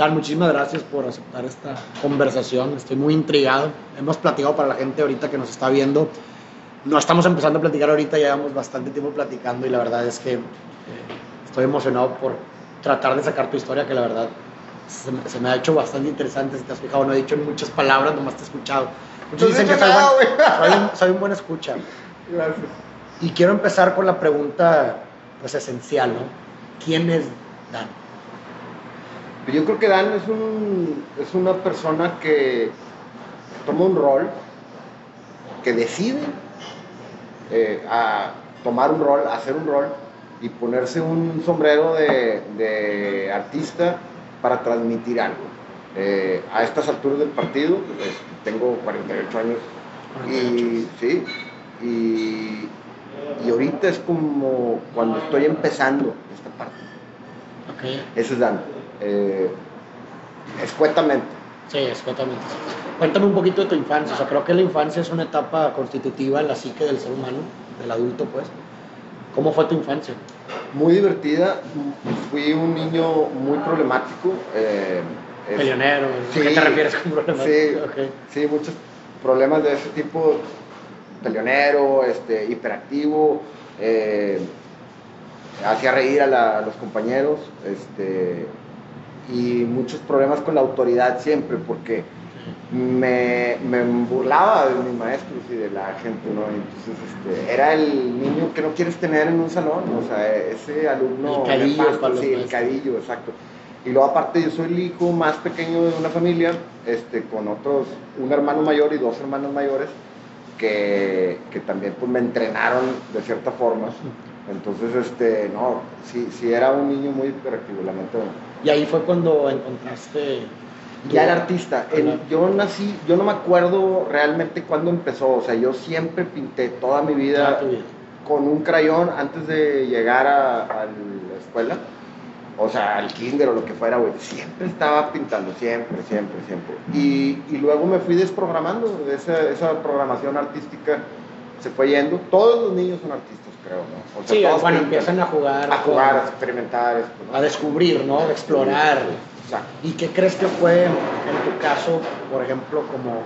Dan, muchísimas gracias por aceptar esta conversación. Estoy muy intrigado. Hemos platicado para la gente ahorita que nos está viendo. No estamos empezando a platicar ahorita, llevamos bastante tiempo platicando y la verdad es que eh, estoy emocionado por tratar de sacar tu historia, que la verdad se, me- se me ha hecho bastante interesante. Si te has fijado, no he dicho muchas palabras, nomás te he escuchado. Muchos No dicen que soy, nada, buen, soy un, soy un buen escucha. Gracias. Y quiero empezar con la pregunta pues, esencial, ¿no? ¿Quién es Dan? Yo creo que Dan es, un, es una persona que toma un rol, que decide eh, a tomar un rol, hacer un rol y ponerse un sombrero de, de artista para transmitir algo. Eh, a estas alturas del partido, pues, tengo 48 años y sí, y, y ahorita es como cuando estoy empezando esta parte. Ok. Ese es Dan. Eh, escuetamente. Sí, escuetamente. Cuéntame un poquito de tu infancia. O sea, creo que la infancia es una etapa constitutiva en la psique del ser humano, del adulto, pues. ¿Cómo fue tu infancia? Muy divertida. Fui un niño muy problemático. eh, Peleonero. Sí. ¿A qué te refieres con problemas? Sí, Ok. sí, muchos problemas de ese tipo. Peleonero, este, hiperactivo. eh, hacía reír a, la- a los compañeros. Este, y muchos problemas con la autoridad siempre, porque me, me burlaba de mis maestros y de la gente, ¿no? Entonces, este, era el niño que no quieres tener en un salón, o sea, ese alumno... El cadillo para los Sí, el cadillo, exacto. Y luego aparte yo soy el hijo más pequeño de una familia, este, con otros, un hermano mayor y dos hermanos mayores, que, que también pues, me entrenaron de cierta forma. Entonces, este, no, sí, sí era un niño muy hiperactivo, lamentablemente. Y ahí fue cuando encontraste. Ya era artista. Yo nací, yo no me acuerdo realmente cuándo empezó. O sea, yo siempre pinté toda mi vida Toda tu vida. con un crayón antes de llegar a, a la escuela. O sea, al kinder o lo que fuera, güey. Siempre estaba pintando, siempre, siempre, siempre. Y, y luego me fui desprogramando. Esa, esa programación artística se fue yendo. Todos los niños son artistas, creo, ¿no? O sea, Sí, todos bueno, empiezan a jugar. a jugar, a experimentar. ¿no? a descubrir, ¿no? A explorar. Exacto. ¿Y qué crees que fue, en tu caso, por ejemplo, como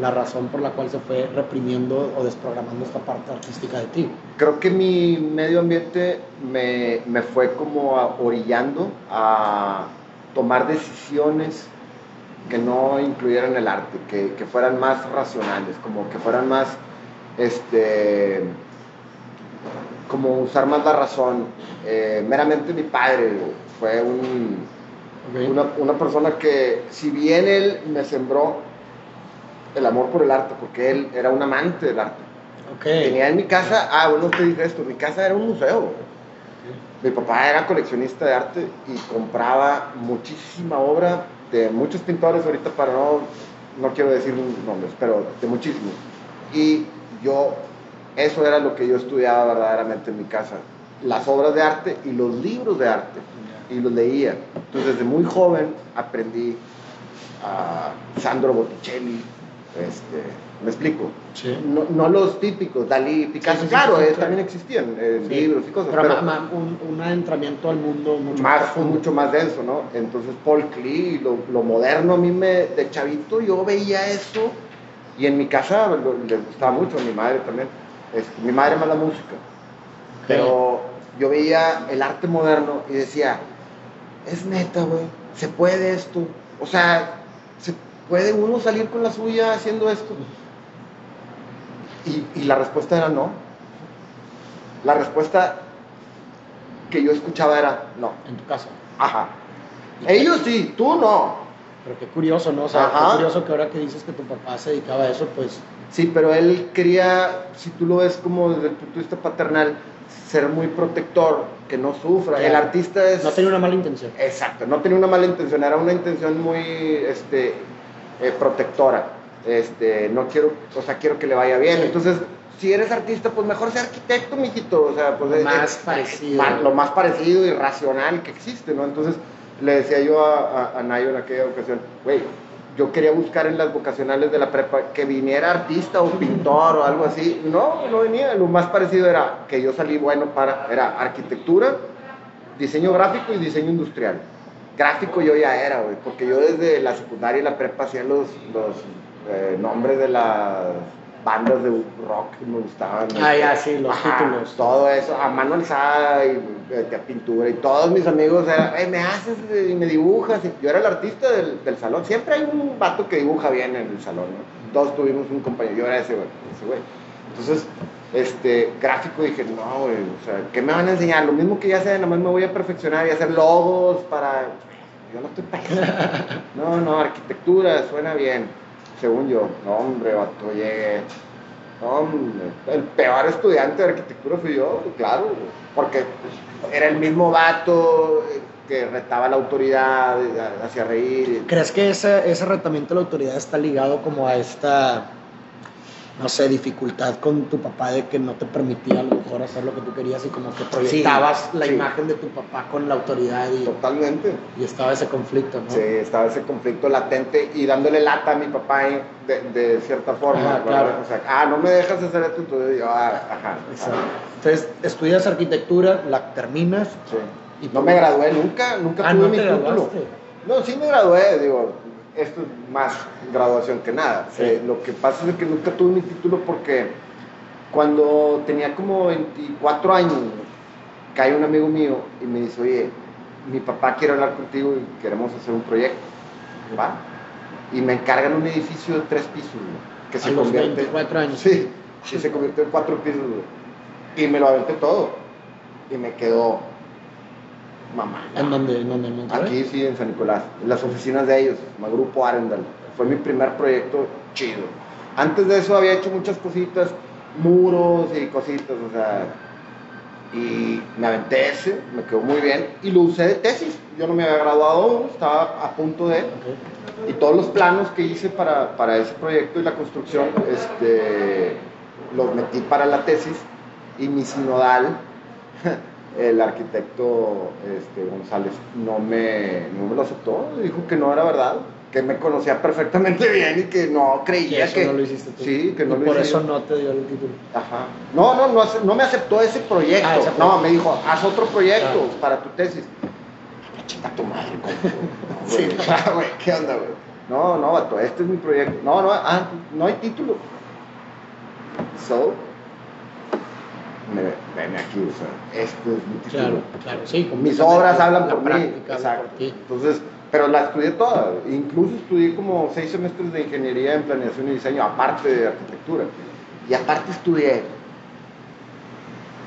la razón por la cual se fue reprimiendo o desprogramando esta parte artística de ti? Creo que mi medio ambiente me, me fue como a- orillando a tomar decisiones que no incluyeran el arte, que, que fueran más racionales, como que fueran más, este, como usar más la razón. Eh, meramente mi padre fue un, una, una persona que, si bien él me sembró el amor por el arte, porque él era un amante del arte. Tenía en mi casa, ah, bueno, te dije esto, mi casa era un museo. Mi papá era coleccionista de arte y compraba muchísima obra de muchos pintores, ahorita para no, no quiero decir nombres, pero de muchísimos. Y yo, eso era lo que yo estudiaba verdaderamente en mi casa, las obras de arte y los libros de arte, y los leía. Entonces, desde muy joven aprendí a Sandro Botticelli, este, me explico, Sí. no, no los típicos, Dalí, Picasso, Sí, claro, eh, también existían eh, libros y cosas, Pero, pero, ma- ma- un, un adentramiento al mundo mucho más, profundo. mucho más denso, ¿no? Entonces Paul Klee, lo, lo moderno a mí me, de chavito yo veía eso y en mi casa lo- les gustaba mucho, a mi madre también, Este, mi madre más la música, pero yo veía el arte moderno y decía, es neta, güey, se puede esto, o sea, se puede uno salir con la suya haciendo esto. Y, y la respuesta era no. La respuesta que yo escuchaba era no. En tu casa. Ajá. Ellos sí, tú no. Pero qué curioso, ¿no? O sea, Ajá. qué curioso que ahora que dices que tu papá se dedicaba a eso, pues Sí, pero él quería, si tú lo ves como desde el punto de vista paternal, ser muy protector, que no sufra. Claro. El artista es... no tenía una mala intención. Exacto, no tenía una mala intención, era una intención muy este, eh, protectora. Este, no quiero, o sea, quiero que le vaya bien. Sí. Entonces, si eres artista, pues mejor sea arquitecto, mijito. O sea, pues Lo es- más es- parecido. lo más parecido y racional que existe, ¿no? Entonces, le decía yo a, a, a Nayo en aquella ocasión, güey, yo quería buscar en las vocacionales de la prepa que viniera artista o pintor o algo así. No, no venía. Lo más parecido era que yo salí bueno para, era arquitectura, diseño gráfico y diseño industrial. gráfico yo ya era, güey, porque yo desde la secundaria y la prepa hacía los, los eh, nombres de las bandas de rock que me gustaban. Ah, ya, sí, los títulos. Todo eso, a mano alzada y de pintura. Y todos mis amigos eran, "Eh, me haces y me dibujas. Y yo era el artista del, del salón. Siempre hay un vato que dibuja bien en el salón, ¿no? Todos tuvimos un compañero, yo era ese güey. Ese güey. Entonces, este, gráfico dije, no, güey, o sea, ¿qué me van a enseñar? Lo mismo que ya sé, nada más me voy a perfeccionar y hacer logos para... Yo no estoy para eso. No, no, arquitectura, suena bien, según yo. Hombre, vato, llegué. Hombre, el peor estudiante de arquitectura fui yo, claro, güey, porque pues, era el mismo vato que retaba la autoridad, hacía reír. ¿Crees que ese, ese retamiento de la autoridad está ligado como a esta, no sé, dificultad con tu papá de que no te permitía a lo mejor hacer lo que tú querías y como que proyectabas la sí. imagen de tu papá con la autoridad y, Totalmente. y estaba ese conflicto, ¿no? Sí, estaba ese conflicto latente y dándole lata a mi papá eh, de, de cierta forma. Claro. O sea, ah, no me dejas hacer esto, entonces yo, ah, ajá. Exacto. ajá. Entonces, estudias arquitectura, la terminas. Sí. ¿Y no me gradué nunca, nunca Ah, tuve ¿no mi título. No, sí me gradué, digo, esto es más graduación que nada. Sí. Eh, lo que pasa es que nunca tuve mi título porque cuando tenía como 24 años, cae un amigo mío y me dice, oye, mi papá quiere hablar contigo y queremos hacer un proyecto. ¿Va? Y me encargan un edificio de tres pisos, que A se los convierte... 24 años. Sí, y se convirtió en cuatro pisos. Y me lo aventé todo. Y me quedó mamá. ¿En dónde? ¿En dónde? ¿En Monterrey? Aquí sí, en San Nicolás, en las oficinas de ellos, el grupo Arendal. Fue mi primer proyecto chido. Antes de eso había hecho muchas cositas, muros y cositas, o sea, y me aventé ese, me quedó muy bien y lo usé de tesis. Yo no me había graduado, estaba a punto de, Ok. y todos los planos que hice para, para ese proyecto y la construcción, este, los metí para la tesis y mi sinodal, el arquitecto este, González, no me, no me lo aceptó, dijo que no era verdad, que me conocía perfectamente bien y que no Que creía eso que... no lo hiciste tú. Sí, que no y lo por hice eso yo. no te dio el título. Ajá. No, no, no, no me aceptó ese proyecto. Ah, no, me dijo, haz otro proyecto Claro. para tu tesis. Chica tu madre. No, Sí. Ah, güey, ¿qué onda, güey? No, no, vato, este es mi proyecto. No, no, ah, no hay título. So, me, ven aquí, o sea, este es mi título. Claro, claro, sí. Mis obras hablan La por mí. Exacto. por. Entonces, pero la estudié toda. Incluso estudié como seis semestres de ingeniería en planeación y diseño, aparte de arquitectura. Y aparte estudié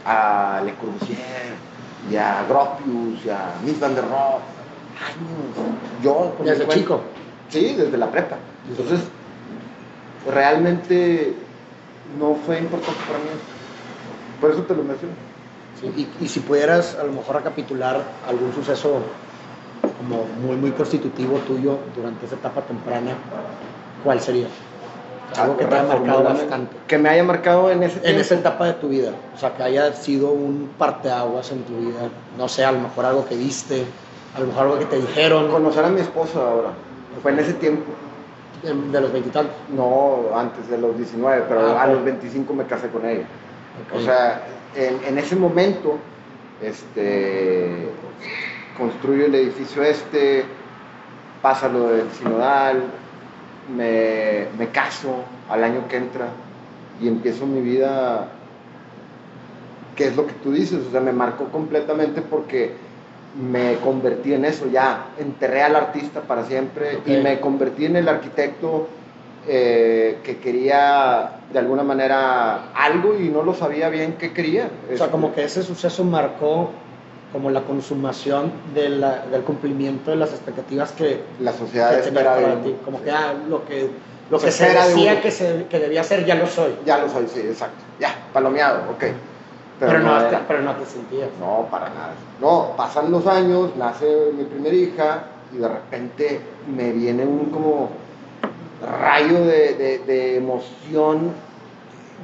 a Le Corbusier, y a Gropius, y a Mies van der Rohe. Años. Yo, Desde chico. Sí, desde la prepa. Entonces, realmente no fue importante para mí. Por eso te lo menciono. Sí, Y, y si pudieras a lo mejor recapitular algún suceso como muy, muy constitutivo tuyo durante esa etapa temprana, ¿cuál sería? Algo que te haya marcado bastante. Que me haya marcado en ese En esa etapa de tu vida, o sea, que haya sido un parteaguas en tu vida, no sé, a lo mejor algo que viste, a lo mejor algo que te dijeron Conocer a mi esposa ahora. Fue en ese tiempo. em, de los veintitantos. No, antes de los 19, pero Ah, a los 25 me casé con ella. O sea, en, en ese momento, este, construyo el edificio este, pasa lo del sinodal, me, me caso al año que entra y empiezo mi vida, que es lo que tú dices, o sea, me marcó completamente porque me convertí en eso, ya enterré al artista para siempre y me convertí en el arquitecto eh, que quería de alguna manera algo y no lo sabía bien qué quería. O sea, como que ese suceso marcó como la consumación de la- del cumplimiento de las expectativas que, la sociedad que espera de ti. Como que ah, lo que, lo Se que se de decía uno. que, se, que debía ser, ya lo soy. Ya lo soy, sí, exacto. Ya, palomeado, ok. Pero, no, era- te, pero no te sentías. No, para nada. No, pasan los años, nace mi primera hija y de repente me viene un como rayo de, de- de emoción.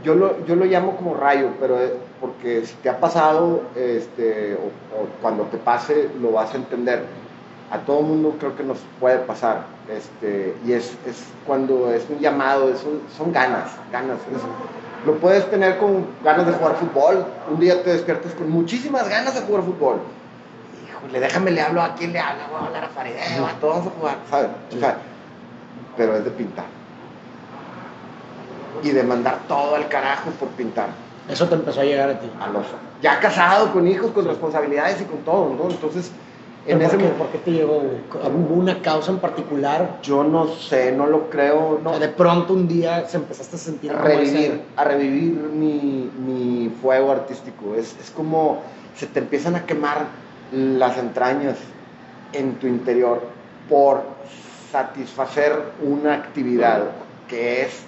Yo lo, yo lo llamo como rayo, pero es porque si te ha pasado, este, o, o cuando te pase, lo vas a entender. A todo mundo creo que nos puede pasar. Este, y es, es cuando es un llamado, es un- son ganas, ganas. es- lo puedes tener con ganas de jugar fútbol. Un día te despiertas con muchísimas ganas de jugar fútbol. híjole, déjame le hablo a quién le hablo, voy a hablar a Farideh, a todos a jugar, ¿sabes? O sea, pero es de pintar. Y de mandar todo al carajo por pintar. Eso te empezó a llegar a ti. A los, ya casado, con hijos, con responsabilidades y con todo, ¿no? Entonces, en ese momento. ¿Por qué te llegó? ¿Hubo una causa en particular? Yo no sé, no lo creo. No. de pronto un día se empezaste a sentir. A revivir, a revivir mi, mi fuego artístico. Es, es como se te empiezan a quemar las entrañas en tu interior por satisfacer una actividad que es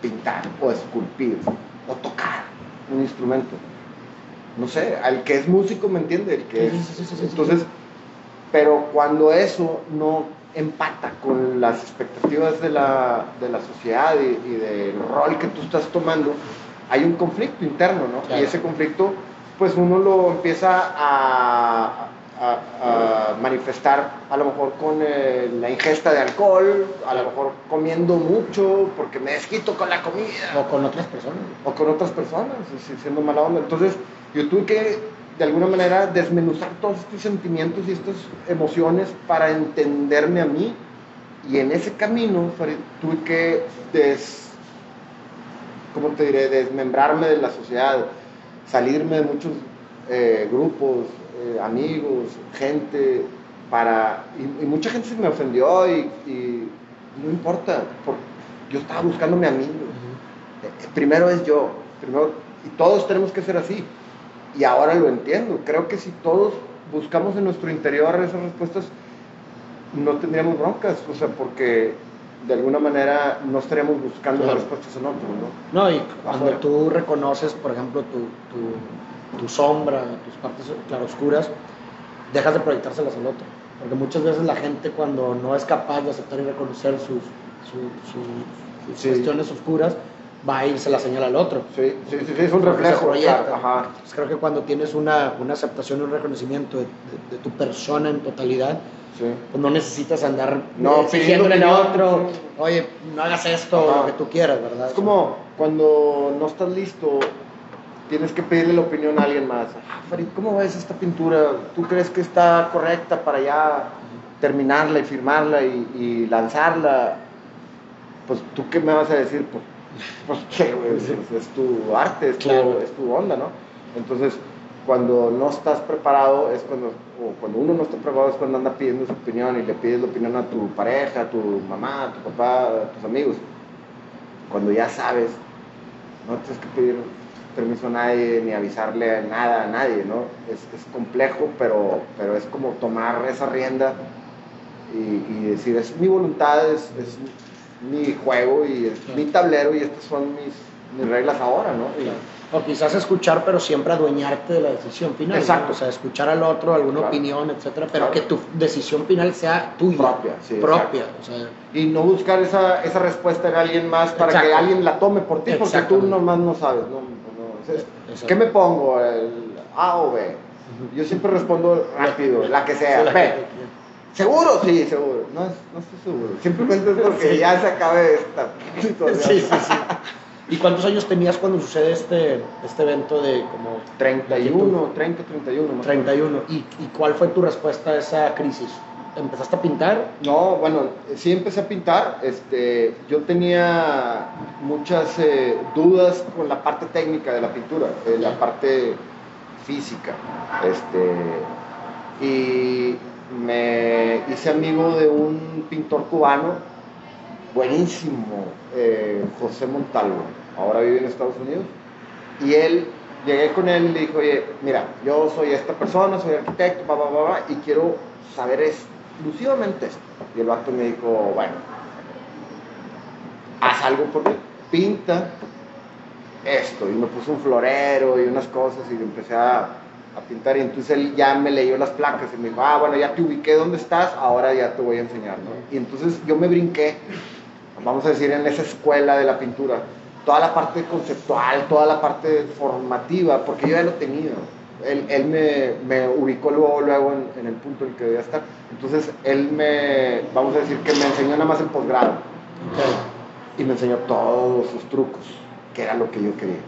pintar o esculpir o tocar un instrumento. No sé, al que es músico me entiende, el que entonces, pero cuando eso no empata con las expectativas de la, de la sociedad y, del rol que tú estás tomando, hay un conflicto interno, ¿no? Y ese conflicto pues uno lo empieza a, manifestar a lo mejor con eh, la ingesta de alcohol, a lo mejor comiendo mucho porque me desquito con la comida. O con otras personas. O con otras personas, siendo mala onda. Entonces yo tuve que de alguna manera desmenuzar todos estos sentimientos y estas emociones para entenderme a mí y en ese camino tuve que des, ¿cómo te diré? desmembrarme de la sociedad salirme de muchos eh, grupos, eh, amigos, gente, para... Y, mucha gente se me ofendió y, no importa, porque yo estaba buscándome a mí. Eh, primero es yo, primero, y todos tenemos que ser así. Y ahora lo entiendo. Creo que si todos buscamos en nuestro interior esas respuestas, no tendríamos broncas, o sea, porque de alguna manera no estaríamos buscando las respuestas en otro, ¿no? No, y cuando tú reconoces, por ejemplo, tu, tu, sombra, tus partes claroscuras, dejas de proyectárselas al otro. Porque muchas veces la gente cuando no es capaz de aceptar y reconocer sus, sus cuestiones oscuras, va a irse la señal al otro. Sí, sí, sí, es un reflejo. Ajá. creo que cuando tienes una, una aceptación y un reconocimiento de, tu persona en totalidad, pues no necesitas andar no, exigiéndole a otro, oye, no hagas esto, lo que tú quieras, ¿verdad? Es como cuando no estás listo, tienes que pedirle la opinión a alguien más. Ah, Farid, ¿cómo ves esta pintura? ¿Tú crees que está correcta para ya terminarla y firmarla y, y lanzarla? Pues tú qué me vas a decir, pues pues es, tu arte, es tu, es tu onda, ¿no? Entonces, cuando no estás preparado, es cuando, o cuando uno no está preparado, es cuando anda pidiendo su opinión y le pides la opinión a tu pareja, a tu mamá, a tu papá, a tus amigos. Cuando ya sabes, no tienes que pedir permiso a nadie ni avisarle nada a nadie, ¿no? Es, es complejo, pero, pero es como tomar esa rienda y, y decir, es mi voluntad, es, es mi juego y mi tablero y estas son mis, mis reglas ahora, ¿no? O quizás escuchar, pero siempre adueñarte de la decisión final. Exacto. O sea, escuchar al otro, alguna opinión, etcétera, pero que tu decisión final sea tuya. Propia, sí. Propia. y no buscar esa, esa respuesta en alguien más para que alguien la tome por ti, porque tú nomás no sabes. No, no, ¿Qué me pongo? ¿El A o B? Yo siempre respondo rápido, la que sea. B. ¿Seguro? Sí, seguro. No, no estoy seguro. Simplemente es porque ya se acabe esta situación. Sí, sí, sí. ¿Y cuántos años tenías cuando sucede este, este evento de como... 31, 30, 31. 31. ¿Y, ¿Y cuál fue tu respuesta a esa crisis? ¿Empezaste a pintar? No, bueno, sí empecé a pintar. Este, yo tenía muchas eh, dudas con la parte técnica de la pintura, eh, la parte física. Este, y me hice amigo de un pintor cubano buenísimo, eh, José Montalvo, ahora vive en Estados Unidos, y él, llegué con él y le dije, oye, mira, yo soy esta persona, soy arquitecto, y quiero saber exclusivamente esto. Y el vato me dijo, bueno, haz algo por mí, pinta esto, y me puso un florero y unas cosas, y empecé a a pintar y entonces él ya me leyó las placas y me dijo, ah, bueno, ya te ubiqué dónde estás, ahora ya te voy a enseñar, ¿no? Y entonces yo me brinqué, vamos a decir, en esa escuela de la pintura, toda la parte conceptual, toda la parte formativa, porque yo ya lo tenía. Él, él me, me, ubicó luego, luego en, el punto en el que debía estar. Entonces él me, vamos a decir que me enseñó nada más el posgrado. Y me enseñó todos sus trucos, que era lo que yo quería.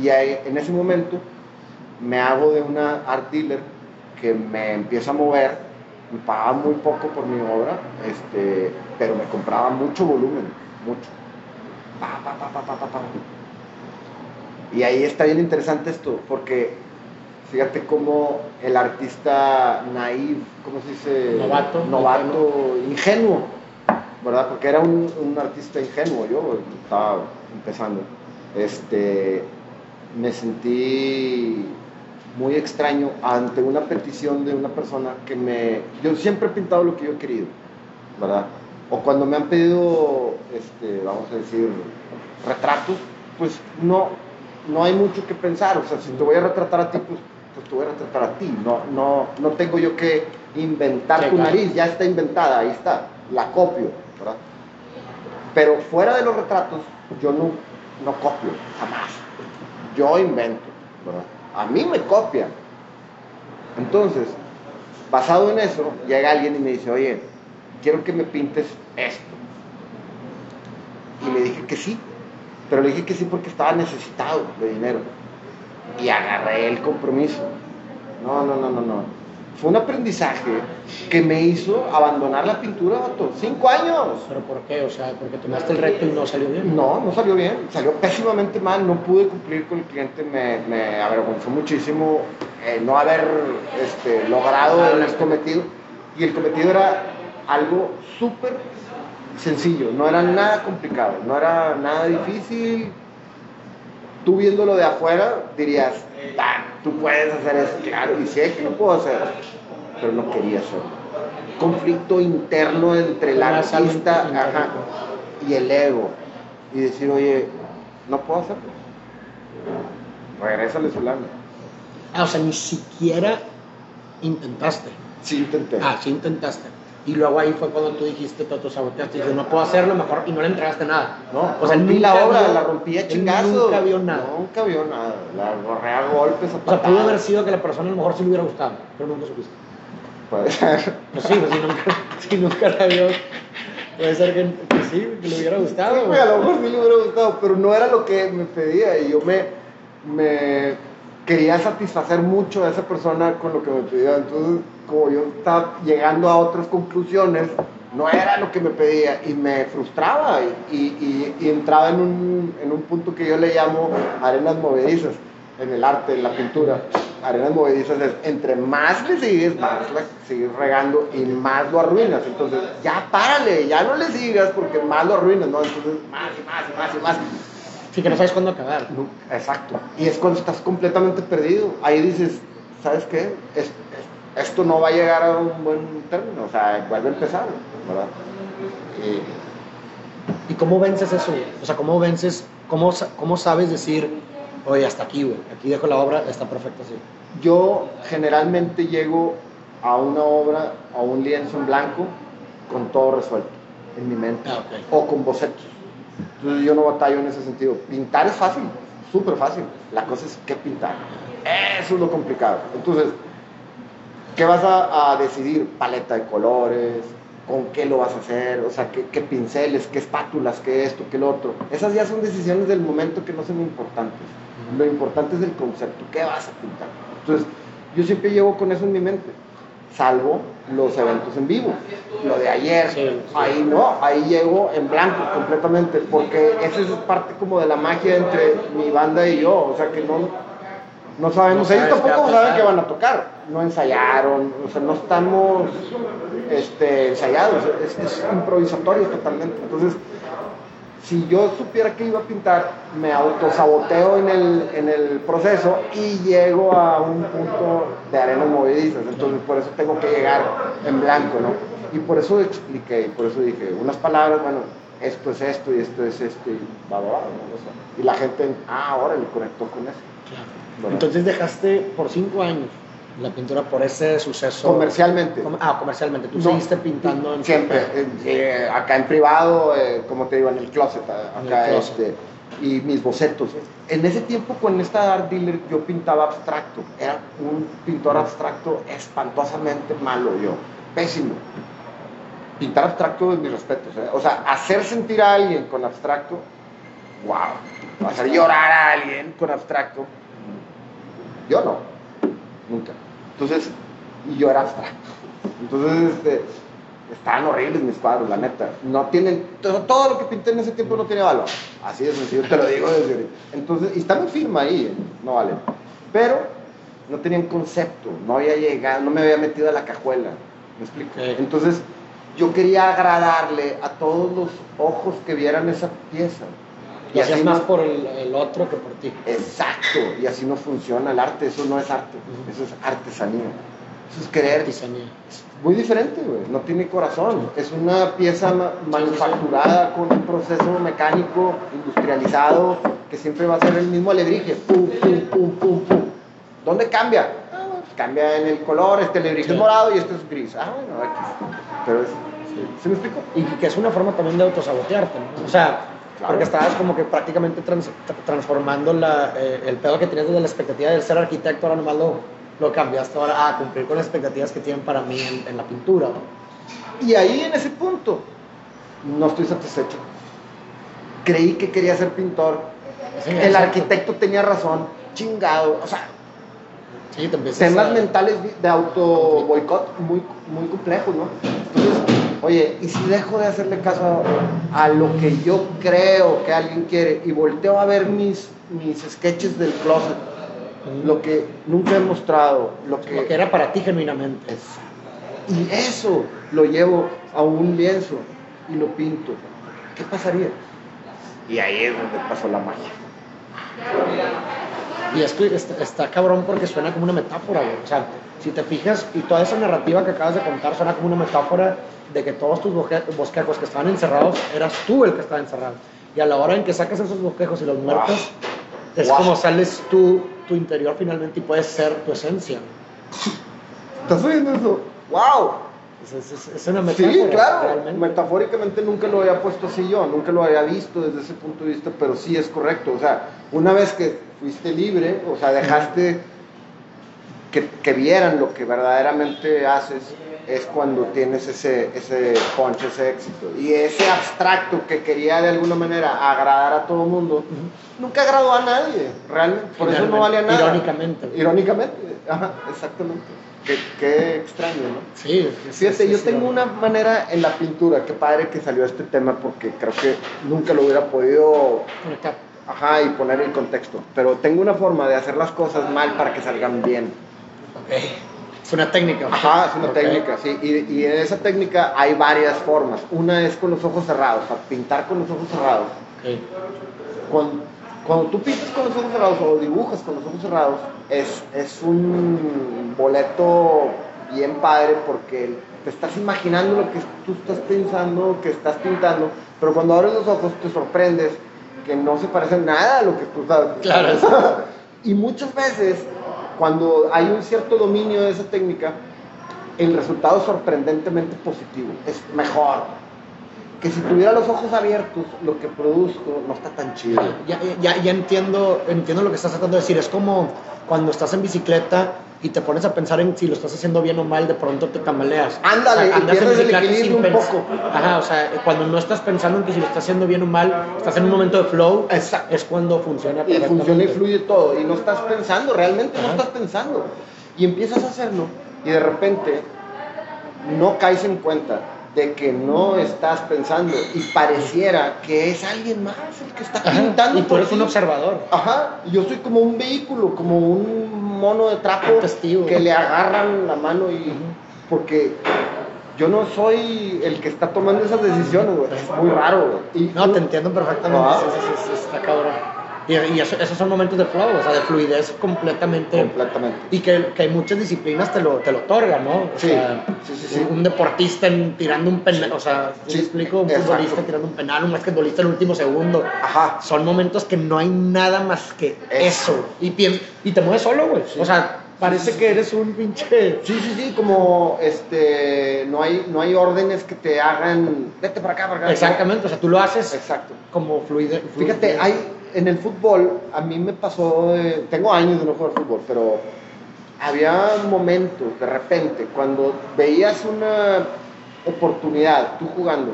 Y ahí, en ese momento me hago de una art dealer que me empieza a mover, me pagaba muy poco por mi obra, este, pero me compraba mucho volumen, mucho. Pa, pa, pa, pa, pa, pa, pa. Y ahí está bien interesante esto, porque fíjate cómo el artista naive, ¿cómo se dice? Novato. Novato, ingenuo, ¿verdad? Porque era un, un artista ingenuo, yo estaba empezando. Este, me sentí muy extraño ante una petición de una persona que me... Yo siempre he pintado lo que yo he querido, ¿verdad? O cuando me han pedido, este, vamos a decir, retratos, pues no, no hay mucho que pensar. O sea, si te voy a retratar a ti, pues, pues te voy a retratar a ti. No, no, no tengo yo que inventar tu nariz, ya está inventada, ahí está, la copio, ¿verdad? Pero fuera de los retratos, yo no, no copio, jamás. Yo invento, ¿verdad? A mí me copian. Entonces, basado en eso, llega alguien y me dice, oye, quiero que me pintes esto. Y le dije que sí, pero le dije que sí porque estaba necesitado de dinero. Y agarré el compromiso. No, no, no, no, no. Fue un aprendizaje que me hizo abandonar la pintura, vato. Cinco años. ¿Pero por qué? O sea, porque tomaste el reto y no salió bien. No, no salió bien, salió pésimamente mal, no pude cumplir con el cliente, me, me avergonzó muchísimo eh, no haber este, logrado el cometido. Y el cometido era algo súper sencillo, no era nada complicado, no era nada difícil. Tú viéndolo de afuera dirías, "Ah, tú puedes hacer eso, claro, y sé que lo puedo hacer, pero no quería hacerlo. Conflicto interno entre algo artista ajá, y el ego. Y decir, oye, no puedo hacerlo. Regrésale su lana. Ah, o sea, ni siquiera intentaste. Sí, intenté. Ah, sí intentaste. Y luego ahí fue cuando tú dijiste, te autosaboteaste, y dijiste, no puedo hacerlo mejor, y no le entregaste nada. No, o sea, él la obra, vio- la rompí a él chingazos. Nunca vio nada. Nunca vio nada. La agarré a golpes, a O sea, pudo haber sido que la persona a lo mejor sí le hubiera gustado, pero nunca supiste. Puede ser. Pues sí, pues si nunca, si nunca la vio, puede ser que, que sí, que le hubiera gustado. Sí, a lo mejor sí le hubiera gustado, pero no era lo que me pedía y yo me, me quería satisfacer mucho a esa persona con lo que me pedía. Entonces, como yo estaba llegando a otras conclusiones, no era lo que me pedía y me frustraba y, y- y entraba en un, en un punto que yo le llamo arenas movedizas en el arte, en la pintura. Arenas movedizas es entre más le sigues, más la sigues regando y más lo arruinas. Entonces, ya párale, ya no le sigas porque más lo arruinas, ¿no? Entonces, más y más y más y más. Sí, que no sabes cuándo acabar. No, exacto. Y es cuando estás completamente perdido. Ahí dices, ¿sabes qué? Es- es- esto no va a llegar a un buen término. O sea, vuelve a empezar, ¿verdad? Y ¿Y cómo vences eso? O sea, ¿cómo vences, cómo, cómo sabes decir, oye, hasta aquí, güey, aquí dejo la obra, está perfecta así? yo generalmente llego a una obra, a un lienzo en blanco, con todo resuelto en mi mente. Ah, ok. O con bocetos. Entonces yo no batallo en ese sentido. Pintar es fácil, súper fácil. La cosa es qué pintar. Eso es lo complicado. Entonces, ¿qué vas a, a decidir? Paleta de colores, con qué lo vas a hacer, o sea, qué, qué pinceles, qué espátulas, qué esto, qué lo otro. Esas ya son decisiones del momento que no son importantes. Lo importante es el concepto, qué vas a pintar. Entonces, yo siempre llevo con eso en mi mente, salvo los eventos en vivo. Lo de ayer, Sí, sí. ahí no, ahí llego en blanco completamente, porque esa es parte como de la magia entre mi banda y yo, o sea que no, no sabemos, No ellos tampoco saben que van a tocar, no ensayaron, o sea, no estamos este, ensayados, es, es improvisatorio totalmente. Entonces, si yo supiera que iba a pintar, me autosaboteo en el, en el proceso y llego a un punto de arenas movedizas. Entonces, por eso tengo que llegar en blanco, ¿no? Y por eso expliqué, por eso dije unas palabras, bueno, esto es esto y esto es esto y va, va, va, ¿no? O sea, y la gente, ah, ahora le conectó con eso. Entonces dejaste por cinco años la pintura por ese suceso. Comercialmente. Com- ah, comercialmente. Tú No, seguiste pintando en Siempre, eh, acá en privado, eh, como te digo, en el closet, el acá closet. este, y mis bocetos. En ese tiempo con esta art dealer yo pintaba abstracto, era un pintor abstracto espantosamente malo yo, pésimo. Pintar abstracto es mis respetos, ¿eh? o sea, hacer sentir a alguien con abstracto, wow, hacer llorar a alguien con abstracto, yo no, nunca. Entonces, y yo era abstracto. Entonces, este, estaban horribles mis cuadros, la neta. No tienen, todo, todo lo que pinté en ese tiempo no tiene valor. Así de sencillo, te lo digo desde ahorita. Entonces, y está mi firma ahí, ¿eh? no vale. Pero no tenían concepto, no había llegado, no me había metido a la cajuela. ¿Me explico? Entonces, yo quería agradarle a todos los ojos que vieran esa pieza. Y así más por el, el otro que por ti. Exacto, y así no funciona el arte, eso no es arte, eso es artesanía. Eso es querer Artesanía. muy diferente, güey. No tiene corazón. Es una pieza ma- manufacturada con un proceso mecánico, industrializado, que siempre va a ser el mismo alebrije. Pum, pum, pum, pum, pum. ¿Dónde cambia? Ah, bueno, pues cambia en el color. Este alebrije es morado y este es gris. Ah, bueno, X. Pero es. ¿Sí me explico? Y que es una forma también de autosabotearte, ¿no? O sea, Claro. porque estabas como que prácticamente trans- tra- transformando la, eh, el pedo que tenías desde la expectativa de ser arquitecto, ahora nomás lo, lo cambiaste ahora a cumplir con las expectativas que tienen para mí en, en la pintura. ¿no? Y ahí en ese punto no estoy satisfecho. Creí que quería ser pintor. Sí, El exacto. arquitecto tenía razón. Chingado. O sea, Sí, te empiezas temas a- mentales de auto boicot muy, muy complejos, ¿no? Entonces, oye, ¿y si dejo de hacerle caso a, a lo que yo creo que alguien quiere y volteo a ver mis, mis sketches del closet, lo que nunca he mostrado, lo que, Lo que era para ti genuinamente. es- y eso lo llevo a un lienzo y lo pinto, ¿qué pasaría? Y ahí es donde pasó la magia. Y es que está, está cabrón porque suena como una metáfora, güey. O sea, si te fijas, y toda esa narrativa que acabas de contar suena como una metáfora de que todos tus bosquejos que estaban encerrados, eras tú el que estaba encerrado. Y a la hora en que sacas esos bosquejos y los muertos, es Wow. como sales tú, tu interior finalmente y puedes ser tu esencia. ¿Estás oyendo eso? ¡Wow! Es, es- es- es una metáfora. Sí, claro. realmente. Metafóricamente nunca lo había puesto así yo, nunca lo había visto desde ese punto de vista, pero sí es correcto. O sea, una vez que fuiste libre, o sea, dejaste que, que vieran lo que verdaderamente haces, es cuando tienes ese, ese punch, ese éxito. Y ese abstracto que quería de alguna manera agradar a todo el mundo, Ujú. nunca agradó a nadie, realmente. Por eso no valía nada. Irónicamente. Irónicamente, ajá, exactamente. Qué, qué extraño, ¿no? Sí. es- Fíjate, es- yo es tengo una manera en la pintura, qué padre que salió este tema porque creo que nunca lo hubiera podido, Conectar. ajá, y poner el contexto, pero tengo una forma de hacer las cosas mal para que salgan bien. Es una técnica. Ajá, es una Ok. técnica, sí, y, y en esa técnica hay varias formas. Una es con los ojos cerrados, sea, pintar con los ojos cerrados. Ok. Cuando, cuando tú pintas con los ojos cerrados o dibujas con los ojos cerrados, es, es un boleto bien padre porque te estás imaginando lo que tú estás pensando, que estás pintando, pero cuando abres los ojos te sorprendes que no se parece nada a lo que tú estás Claro. y muchas veces, cuando hay un cierto dominio de esa técnica, el resultado es sorprendentemente positivo, es mejor. Que si tuviera los ojos abiertos, lo que produzco no está tan chido. Ya, ya, ya entiendo, entiendo lo que estás tratando de decir. Es como cuando estás en bicicleta y te pones a pensar en si lo estás haciendo bien o mal, de pronto te tambaleas. Ándale, y andas en pierdes el equilibrio un poco. Ajá, o sea, cuando no estás pensando en que si lo estás haciendo bien o mal, estás en un momento de flow, Exacto. es cuando funciona Y funciona y fluye todo. Y no estás pensando, realmente no Ajá. estás pensando. Y empiezas a hacerlo y de repente no caes en cuenta de que no estás pensando y pareciera que es alguien más el que está Ajá, pintando. Y tú por eres un observador. Ajá, y yo soy como un vehículo, como un mono de trapo testigo. que le agarran la mano y porque yo no soy el que está tomando esas decisiones, güey. Es muy raro, güey. Y No, te entiendo perfectamente. Ah. Sí, sí, está cabrón. Y, y eso- esos son momentos de flow, o sea, de fluidez completamente. completamente. Y que, que hay muchas disciplinas te lo, te lo otorgan, ¿no? O Sí, sea, sí, sí, sí. Un, deportista en- tirando un penal, o sea, ¿sí explico? Un exacto. futbolista tirando un penal, un basquetbolista en el último segundo. Ajá. Son momentos que no hay nada más que Eso. eso. Y, y te mueves solo, güey. O sea, parece que eres un pinche. Sí, sí, sí, como este no hay no hay órdenes que te hagan vete para acá, para acá. Exactamente, o sea, tú lo haces Exacto. como fluide. Fíjate, hay en el fútbol, a mí me pasó, de- tengo años de no jugar fútbol, pero había momentos de repente cuando veías una oportunidad, tú jugando,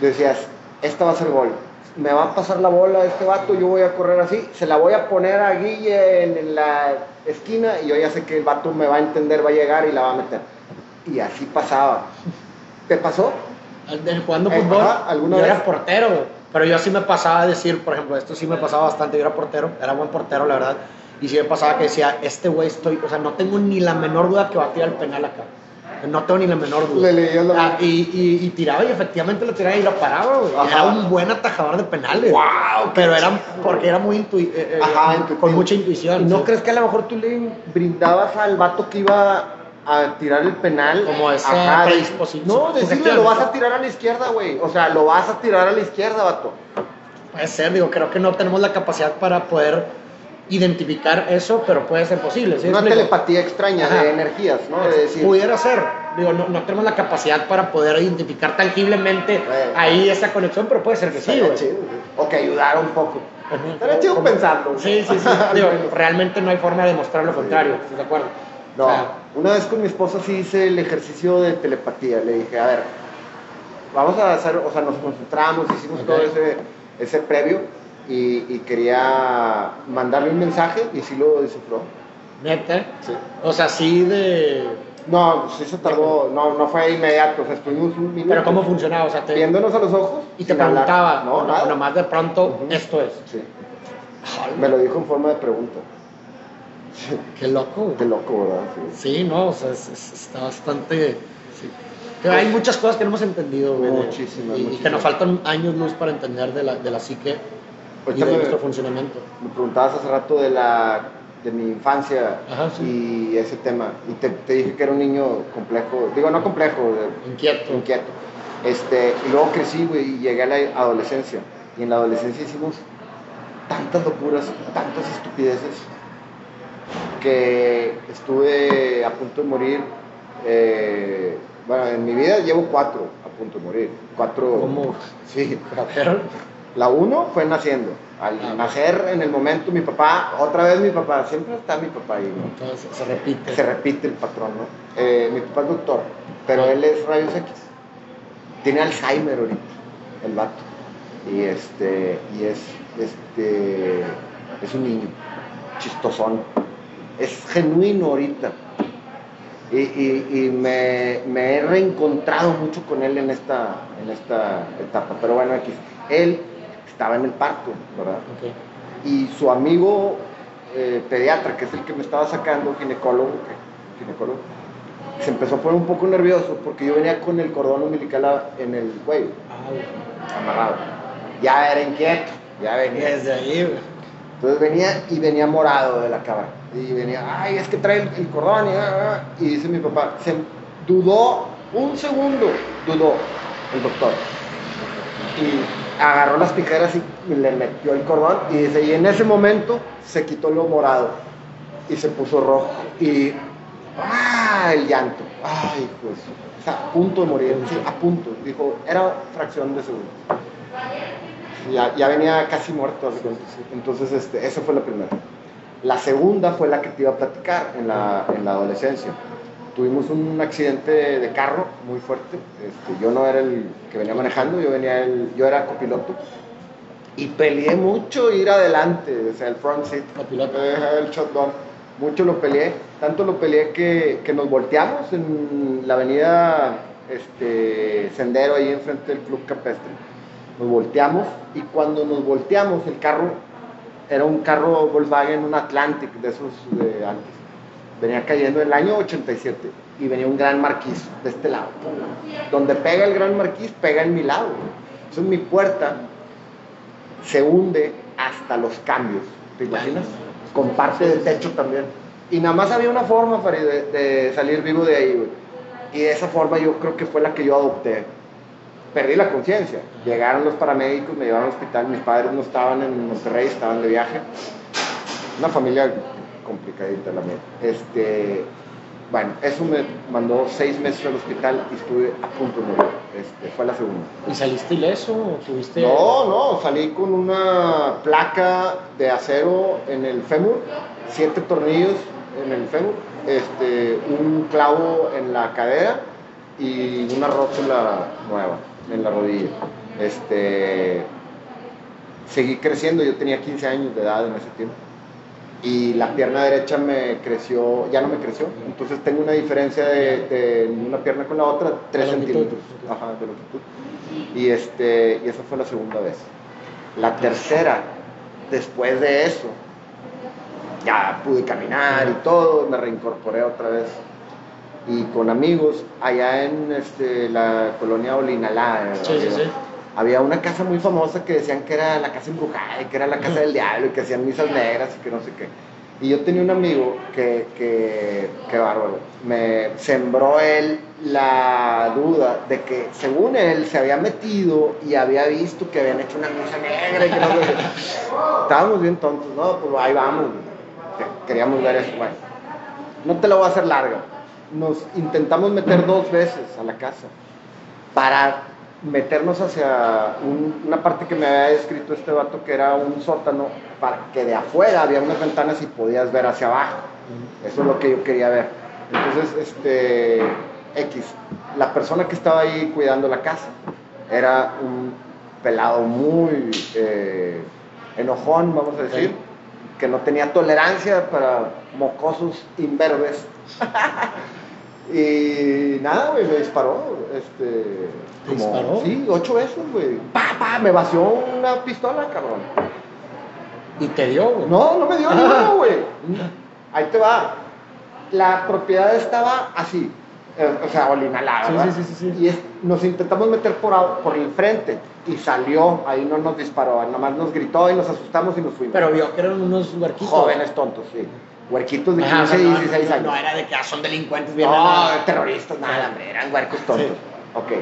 decías, esta va a ser gol, me va a pasar la bola este vato, yo voy a correr así, se la voy a poner a Guille en, en la esquina y yo ya sé que el vato me va a entender, va a llegar y la va a meter. Y así pasaba. ¿Te pasó? Jugando Eh, fútbol, ¿alguna yo vez? era portero. Pero yo sí me pasaba a decir, por ejemplo, esto sí me pasaba bastante, yo era portero, era buen portero, la verdad, y sí me pasaba que decía, este güey estoy, o sea, no tengo ni la menor duda que va a tirar el penal acá. No tengo ni la menor duda. Le leías la- Ah, y, y- y tiraba y efectivamente lo tiraba y lo paraba, güey. Era un buen atajador de penales. ¡Guau! Pero era porque era muy intui- eh, eh, Ajá, intuitivo. con mucha intuición. ¿Y no sí. crees que a lo mejor tú le brindabas al vato que iba a tirar el penal? Como esa de- predisposición. No, decirle, lo vas a tirar a la izquierda, güey. O sea, lo vas a tirar a la izquierda, vato. Puede ser, digo, creo que no tenemos la capacidad para poder identificar eso, pero puede ser posible. ¿sí? Una explico? telepatía extraña Ajá. de energías, ¿no? De decir, Pudiera ser. Digo, no, no tenemos la capacidad para poder identificar tangiblemente Bueno. ahí esa conexión, pero puede ser que sí, güey. O que ayudara un poco. Ajá. Estaría chido pensarlo. Sí, sí, sí. Digo, realmente no hay forma de demostrar lo contrario, ¿estás de acuerdo? No, una vez con mi esposa sí hice el ejercicio de telepatía. Le dije, a ver, vamos a hacer, o sea, nos concentramos, hicimos todo ese, ese previo y, y quería mandarle un mensaje y sí lo descifró. neta. Sí. O sea, sí de. No, sí se tardó, no, no fue inmediato, o sea, estuvimos un minuto Pero ¿cómo funcionaba? O sea, te, viéndonos a los ojos y te hablar. preguntaba, No, no- nada. nomás de pronto, esto es. Sí. Me lo dijo en forma de pregunta. Sí, Qué loco. Qué loco, ¿verdad? Sí. Sí, no, o sea, es- es- está bastante... Pero hay muchas cosas que no hemos entendido, güey. Muchísimas, Y, y que nos faltan años luz para entender de la, de la psique y de me- nuestro funcionamiento. Me preguntabas hace rato de la de mi infancia Ajá, sí. y ese tema y te, te dije que era un niño complejo, digo no complejo, Inquieto. inquieto. Este, y luego crecí, güey, y llegué a la adolescencia. Y en la adolescencia hicimos tantas locuras, tantas estupideces, que estuve a punto de morir. eh, bueno, en mi vida llevo cuatro a punto de morir. Cuatro. ¿Cómo? Sí. La uno fue naciendo. Al Ah, nacer en el momento, mi papá, otra vez mi papá, siempre está mi papá ahí, ¿no? entonces se repite. Se repite el patrón, ¿no? Eh, mi papá es doctor, pero él es rayos X. Tiene Alzheimer ahorita, el vato. Y este, y es, este, es un niño, chistosón. Es genuino ahorita. Y, y- y me, me he reencontrado mucho con él en esta, en esta etapa. Pero bueno, aquí, él estaba en el parto, ¿verdad? Y su amigo eh, pediatra, que es el que me estaba sacando, ginecólogo, que- ginecólogo, se empezó a poner un poco nervioso porque yo venía con el cordón umbilical en el cuello, Ah, amarrado. Ya era inquieto, ya venía. Desde ahí. Entonces venía y venía morado de la cámara. Y venía, ay, es que trae el, cordón. Y, ah, ah", y dice mi papá, se dudó un segundo, dudó el doctor. Y agarró las tijeras y le metió el cordón. Y dice, y en ese momento se quitó lo morado y se puso rojo. Y, ¡ah! El llanto. Ay, pues, o a punto de morir, a punto. Dijo, era fracción de segundo. Ya, ya venía casi muerto, entonces este, esa fue la primera. La segunda fue la que te iba a platicar en la, en la adolescencia. Tuvimos un accidente de carro muy fuerte. Este, yo no era el que venía manejando, yo, venía el, yo era copiloto. Y peleé mucho ir adelante, o sea, el front seat, Copiloto. eh, el shotgun. Mucho lo peleé, tanto lo peleé que, que nos volteamos en la avenida este, Sendero, ahí enfrente del Club Campestre. Nos volteamos y cuando nos volteamos, el carro era un carro Volkswagen, un Atlantic de esos de antes. Venía cayendo en el año 87 y venía un gran marquís de este lado. Donde pega el gran marquís, pega en mi lado. Entonces mi puerta se hunde hasta los cambios. ¿Te imaginas? Con parte del techo también. Y nada más había una forma, de salir vivo de ahí, güey. Y esa forma yo creo que fue la que yo adopté. Perdí la conciencia. Llegaron los paramédicos, me llevaron al hospital. Mis padres no estaban en Monterrey, estaban de viaje. Una familia complicadita la mía. Este, bueno, eso me mandó seis meses al hospital y estuve a punto de morir. Este, fue la segunda. ¿Y saliste ileso o tuviste...? No, no, salí con una placa de acero en el fémur, siete tornillos en el fémur, este, un clavo en la cadera y una rótula nueva en la rodilla. Este, seguí creciendo, yo tenía 15 años de edad en ese tiempo. Y la pierna derecha me creció, ya no me creció. Entonces tengo una diferencia de, de una pierna con la otra, 3 De longitud. centímetros. Ajá, de longitud. Y, este, y esa fue la segunda vez. La tercera, después de eso, ya pude caminar y todo, me reincorporé otra vez. Y con amigos, allá en este, la colonia Olinalá, Sí, sí, sí. había una casa muy famosa que decían que era la casa embrujada y que era la casa del diablo y que hacían misas negras y que no sé qué. Y yo tenía un amigo que, que, que bárbaro, me sembró él la duda de que según él se había metido y había visto que habían hecho una misa negra y que no sé qué. Estábamos bien tontos, ¿no? Pues ahí vamos, que- queríamos ver eso. Bueno, no te lo voy a hacer larga. Nos intentamos meter dos veces a la casa para meternos hacia un- una parte que me había descrito este vato que era un sótano para que de afuera había unas ventanas y podías ver hacia abajo. Eso es lo que yo quería ver. Entonces, este, X, la persona que estaba ahí cuidando la casa era un pelado muy eh, enojón, vamos a decir, que no tenía tolerancia para mocosos imberbes. y nada, güey, me disparó. Este, ¿Te disparó? Sí, ocho veces, güey. Pa, pa, me vació una pistola, cabrón. Y te dio, güey. No, no me dio ninguna, güey. Ahí te va. La propiedad estaba así, eh, o sea, olinalada, Sí, ¿verdad? sí, sí, sí, sí. Y es- nos intentamos meter por, por el frente y salió, ahí no nos disparó, nomás nos gritó y nos asustamos y nos fuimos. Pero vio que eran unos huerquitos. Jóvenes tontos, sí. Huerquitos de 15 Ajá, o sea, y no, 16 no, años. No era de que ah, son delincuentes bien No, terroristas, nada, hombre, eran huercos tontos. Sí. Ok.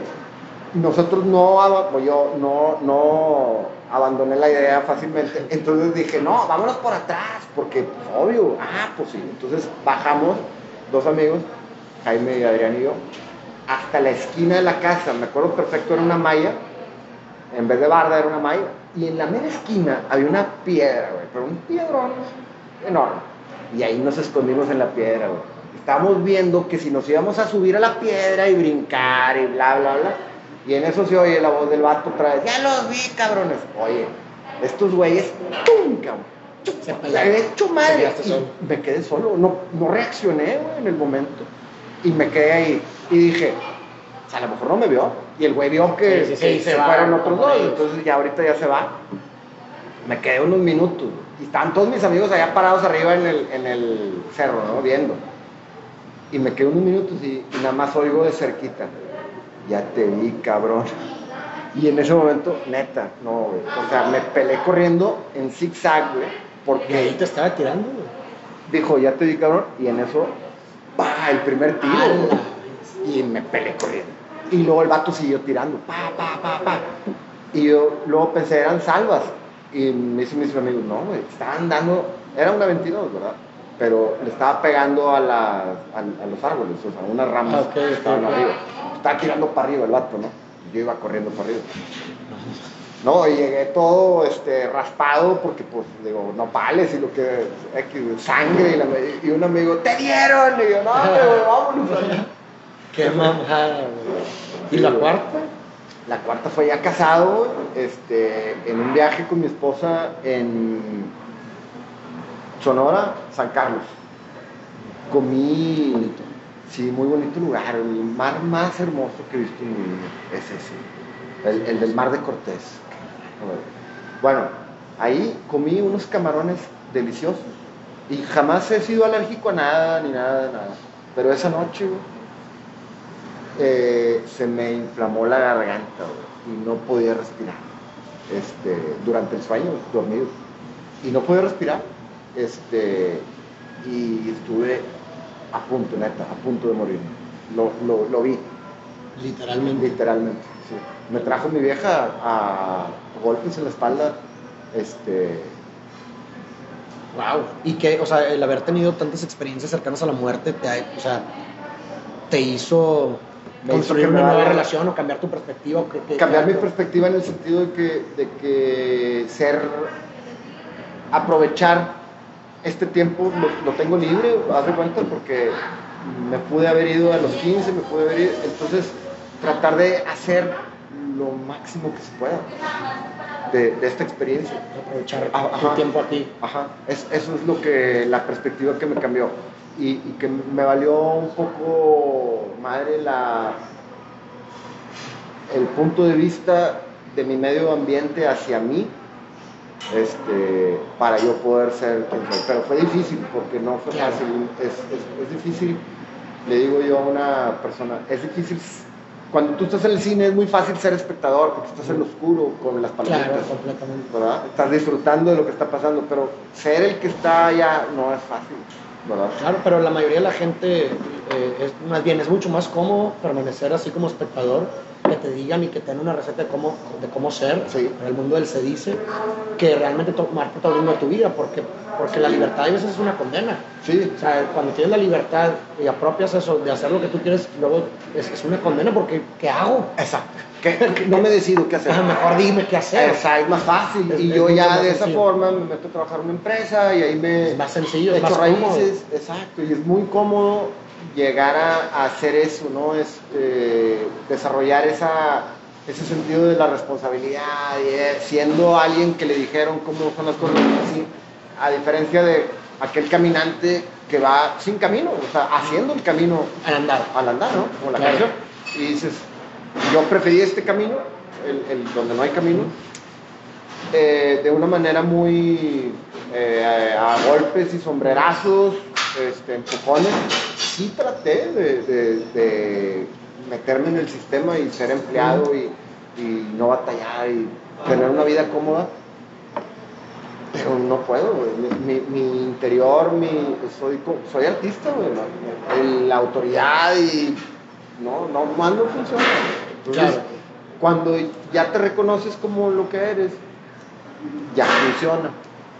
Nosotros no, o yo no, no abandoné la idea fácilmente. Entonces dije, no, vámonos por atrás, porque, pues, obvio, ah, pues sí. Entonces bajamos, dos amigos, Jaime y Adrián y yo, hasta la esquina de la casa. Me acuerdo perfecto, era una malla. En vez de barda, era una malla. Y en la mera esquina había una piedra, güey, pero un piedrón enorme. Y ahí nos escondimos en la piedra, güey. Estábamos viendo que si nos íbamos a subir a la piedra y brincar y bla, bla, bla. Y en eso se oye la voz del vato otra vez. Ya los vi, cabrones. Oye, estos güeyes, ¡tum, cabrón! Se he hecho madre. Y me quedé solo. No, no reaccioné, güey, en el momento. Y me quedé ahí. Y dije, o sea, a lo mejor no me vio. Y el güey vio que, Sí, sí, que sí, se, va, fueron otros dos. Entonces ya ahorita ya se va. Me quedé unos minutos. güey. Y estaban todos mis amigos allá parados arriba en el, en el cerro, ¿no? Viendo. Y me quedé unos minutos y, y nada más oigo de cerquita. Ya te vi, cabrón. Y en ese momento, neta, no, güey. O sea, me peleé corriendo en zigzag, güey. Y ahí Porque te estaba tirando, güey. dijo, ya te vi, cabrón. Y en eso, pa, el primer tiro, güey. Y me peleé corriendo. Y luego el vato siguió tirando, pa, pa, pa, pa. Y yo luego pensé, eran salvas. Y me dicen mis amigos, no, güey, estaban dando, era una 22, ¿verdad? Pero le estaba pegando a, las- a, a los árboles, o sea, unas ramas Ah, que estaban arriba. Estaba tirando para arriba el vato, ¿no? Yo iba corriendo para arriba. No, y llegué todo este, raspado porque, pues, digo, nopales y lo que X, sangre. Y, la- y un amigo, ¡te dieron! Y yo, no, güey, vámonos. allá". Qué mamada, güey. ¿Y la cuarta? La cuarta fue ya casado, este, en un viaje con mi esposa en Sonora, San Carlos. Comí, Bonito. sí, muy bonito lugar, el mar más hermoso que he visto en mi vida es ese, el, el del mar de Cortés. Bueno, ahí comí unos camarones deliciosos y jamás he sido alérgico a nada, ni nada, nada. Pero esa noche, güey, eh, se me inflamó la garganta y no podía respirar. Este, durante el sueño, dormido. Y no podía respirar. Este, y estuve a punto, neta, a punto de morir. Lo, lo, lo vi, Literalmente. literalmente. sí. Me trajo mi vieja a golpes en la espalda. Este, Wow. Y que, o sea, el haber tenido tantas experiencias cercanas a la muerte, te, ha- o sea, te hizo construir una nueva relación o cambiar tu perspectiva. que- cambiar mi perspectiva en el sentido de que, de que ser, aprovechar este tiempo lo, lo tengo libre, haz de cuenta, porque me pude haber ido a los 15, me pude haber ido, entonces tratar de hacer lo máximo que se pueda de, de esta experiencia. Aprovechar Ah, tu ajá. tiempo aquí. Ajá, es- eso es lo que, la perspectiva que me cambió. Y, y que me valió un poco madre la, el punto de vista de mi medio ambiente hacia mí, este, para yo poder ser quien soy. Pero fue difícil, porque no fue Claro. fácil. Es, es- es difícil, le digo yo a una persona, es difícil, cuando tú estás en el cine es muy fácil ser espectador, porque estás en lo oscuro con las palomitas. Claro, completamente. ¿verdad? Estás disfrutando de lo que está pasando, pero ser el que está allá no es fácil, Claro, pero la mayoría de la gente eh, es más bien es mucho más cómodo permanecer así como espectador, que te digan y que te den una receta de cómo, de cómo ser Sí. en el mundo del se dice, que realmente tomar protagonismo de tu vida, porque, porque la libertad a veces es una condena. Sí, O sea, cuando tienes la libertad y apropias eso de hacer lo que tú quieres, luego es, es una condena porque ¿qué hago? exacto. Que, que no me decido qué hacer. Ah, mejor dime qué hacer. Esa es más fácil. Es- y yo ya de esa sencillo. forma me meto a trabajar en una empresa y ahí me Es más sencillo, es más cómodo. raíces. Exacto. Y es muy cómodo llegar a, a hacer eso, ¿no? Este, desarrollar esa, ese sentido de la responsabilidad, y, eh, siendo alguien que le dijeron cómo son las cosas, así, a diferencia de aquel caminante que va sin camino, o sea, haciendo el camino Al andar. al andar, ¿no? Como la Claro. canción. Y dices, yo preferí este camino, el, el donde no hay camino, eh, de una manera muy eh, a golpes y sombrerazos, este, empujones. Sí traté de, de- de meterme en el sistema y ser empleado y, y no batallar y tener una vida cómoda. Pero no puedo. Mi, mi- interior, mi, soy, soy artista, güey. La autoridad y no, no, no funciona. Entonces, Claro. cuando ya te reconoces como lo que eres, ya funciona.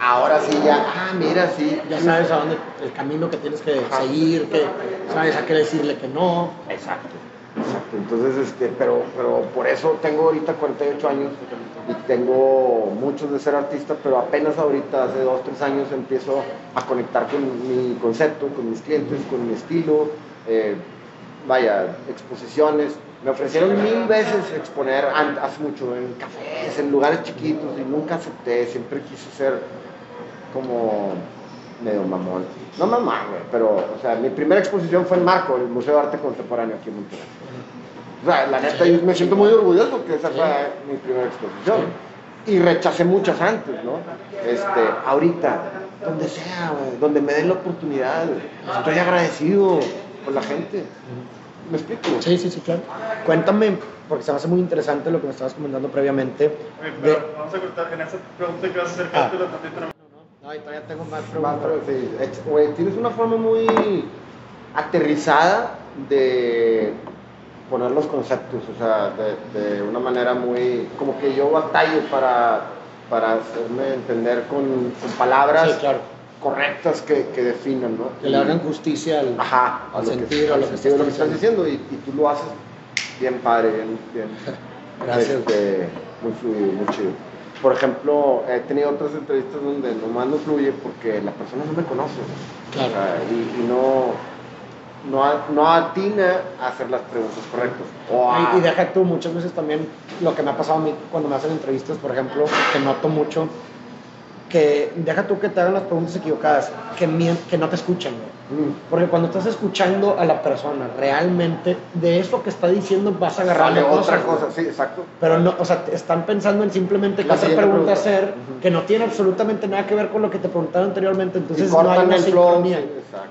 Ahora sí, ya, ah, mira, sí. Ya sabes a dónde, el camino que tienes que Ajá. seguir, que sabes a qué decirle que no. Exacto. Exacto. Entonces, este, pero, pero por eso tengo ahorita 48 años y tengo muchos de ser artista, pero apenas ahorita, hace 2, 3 años, empiezo a conectar con mi concepto, con mis clientes, con mi estilo. eh, vaya, exposiciones. Me ofrecieron mil veces exponer hace mucho en cafés, en lugares chiquitos y nunca acepté. Siempre quise ser como medio mamón. No mamón, güey, pero, o sea, mi primera exposición fue en Marco, el Museo de Arte Contemporáneo aquí en Monterrey. O sea, la neta, yo me siento muy orgulloso porque esa fue mi primera exposición. Y rechacé muchas antes, ¿no? Este, ahorita, donde sea, güey, donde me den la oportunidad, güey. estoy agradecido por la gente. ¿Me explico? Sí, sí, sí, claro. Cuéntame, porque se me hace muy interesante lo que me estabas comentando previamente. Oye, de- pero vamos a cortar en esa pregunta que vas a hacer, Ah. ¿No? Y todavía tengo más preguntas. sí, ex- güey, tienes una forma muy aterrizada de poner los conceptos, o sea, de, de una manera muy, como que yo batallo para, para hacerme entender con, con palabras Sí, claro. correctas que, que definan, ¿no? Que le hagan justicia al, Ajá, al a lo que- a lo que sentido de lo que estás estás diciendo y, y tú lo haces bien padre, bien, bien Gracias. este, muy fluido, muy chido. Por ejemplo, he tenido otras entrevistas donde nomás no fluye porque la persona no me conoce. Claro. O sea, y, y no, no, a- no atina a hacer las preguntas correctas. O a- Y, y deja tú, muchas veces también lo que me ha pasado a mí cuando me hacen entrevistas, por ejemplo, que noto mucho, que deja tú que te hagan las preguntas equivocadas, que, que no te escuchan, güey. Mm. Porque cuando estás escuchando a la persona, realmente de eso que está diciendo vas a agarrar Sale cosas, otra güey. cosa, sí, exacto. Pero no, o sea, están pensando en simplemente qué otra pregunta pregunta. hacer, Ujú. que no tiene absolutamente nada que ver con lo que te preguntaron anteriormente, entonces no hay una el flow. sincronía. sí, exacto.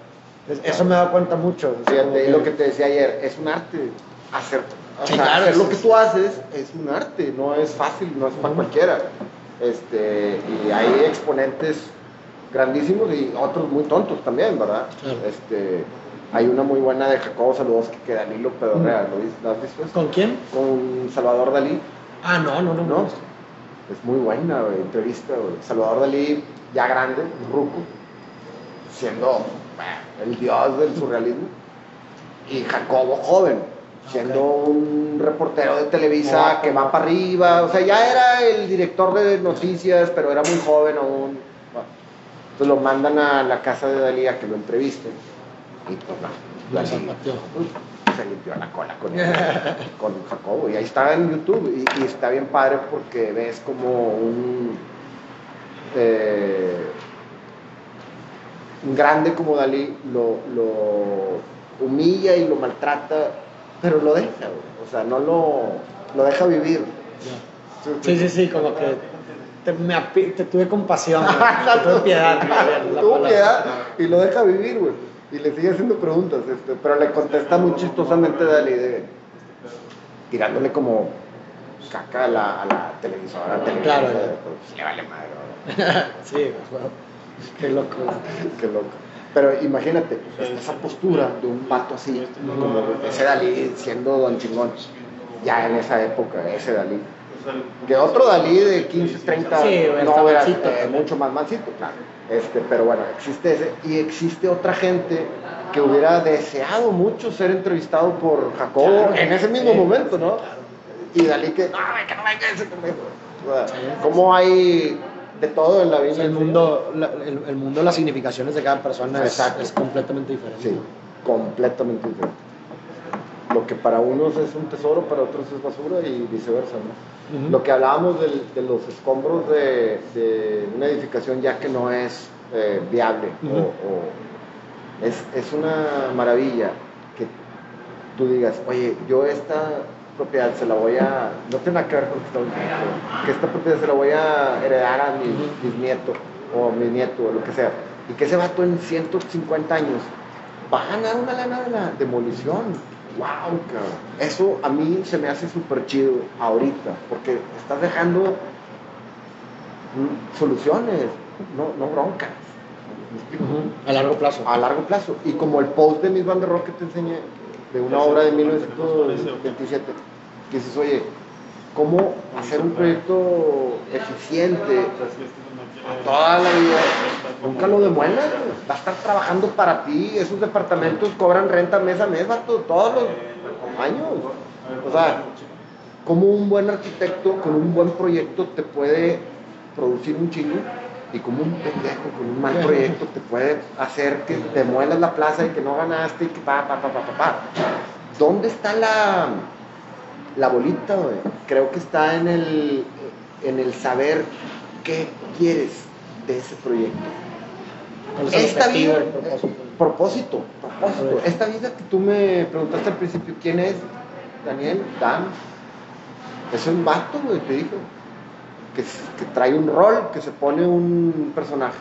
Entonces, Eso me he dado cuenta mucho. Fíjate, que- lo que te decía ayer, es un arte. Hacer, o sea, claro, hacer lo que tú haces es un arte, no es fácil, no es para Ujú. cualquiera. Este, y hay exponentes grandísimos y otros muy tontos también, ¿verdad? Claro. Este, hay una muy buena de Jacobo Saludos que, que Danilo Pedorrea, ¿lo, vis- ¿lo has visto? ¿Con quién? Con Salvador Dalí, Ah, no, no, no. ¿no? Es muy buena, entrevista, güey. Salvador Dalí, ya grande, ruco, siendo bah, el dios del surrealismo. Y Jacobo joven, siendo un reportero de Televisa que va para arriba. O sea, ya era el director de noticias, pero era muy joven aún. Bueno, entonces lo mandan a la casa de Dalí a que lo entrevisten. Y pues no, No se Dalí, pateó. se limpió la cola con, con Jacobo. Y ahí está en YouTube. Y, y está bien padre porque ves como un. eh, un grande como Dalí lo, lo humilla y lo maltrata, pero lo deja, o sea, no lo, lo deja vivir. Sí, sí, sí, como que te, me api- te tuve compasión, te tuve piedad. palabra. piedad y lo deja vivir, güey. Y le sigue haciendo preguntas, este, pero le contesta muy chistosamente Dalí, de, tirándole como caca a la, a la televisora. a la televisora, Claro, de, pues, le vale madre. Sí, pues, qué loco. Qué loco. Pero imagínate, esa postura de un pato así, como ese Dalí siendo don chingón, ya en esa época, ese Dalí. Que otro Dalí de 15, 30, Sí, no, era eh, mucho más mansito, claro. Este, pero bueno, existe ese. Y existe otra gente que hubiera deseado mucho ser entrevistado por Jacobo Claro, en ese mismo sí, momento, ¿no? claro. Y Dalí que, no, que no venga ese conmigo. ¿Cómo hay de todo en la vida? el mundo, la- el, el mundo, las significaciones de cada persona es, completamente diferente. Sí, completamente diferente. Lo que para unos es un tesoro, para otros es basura y viceversa, ¿no? Lo que hablábamos del- de, los escombros de, de una edificación ya que no es eh, viable o, es, es una maravilla que tú digas, oye, yo esta propiedad se la voy a, no tiene nada que ver con que esta propiedad se la voy a heredar a mi Ujú. bisnieto o mi nieto o lo que sea, y que ese vato en 150 años va a ganar una lana de la demolición. ¡Wow, cabrón! Eso a mí se me hace súper chido ahorita, porque estás dejando mm, soluciones, no, no broncas. A largo plazo. A largo plazo. Y como el post de der Rohe que te enseñé, de una obra de 1927, que dices, oye, ¿cómo hacer un proyecto eficiente toda la vida? Nunca lo demuelas, va a estar trabajando para ti, esos departamentos cobran renta mes a mes, vato, todos los años. O sea, como un buen arquitecto con un buen proyecto te puede producir un chingo y como un pendejo con un mal proyecto te puede hacer que te muelas la plaza y que no ganaste y que pa, pa, pa, pa, pa, pa. ¿Dónde está la, la bolita, güey? Creo que está en el, en el saber qué quieres de ese proyecto. ¿Cuál es el Esta vida, el propósito? propósito, propósito. Esta vida que tú me preguntaste al principio, ¿quién es? Daniel, Dan. Es un vato, güey, te dijo. Que, trae un rol, que se pone un personaje,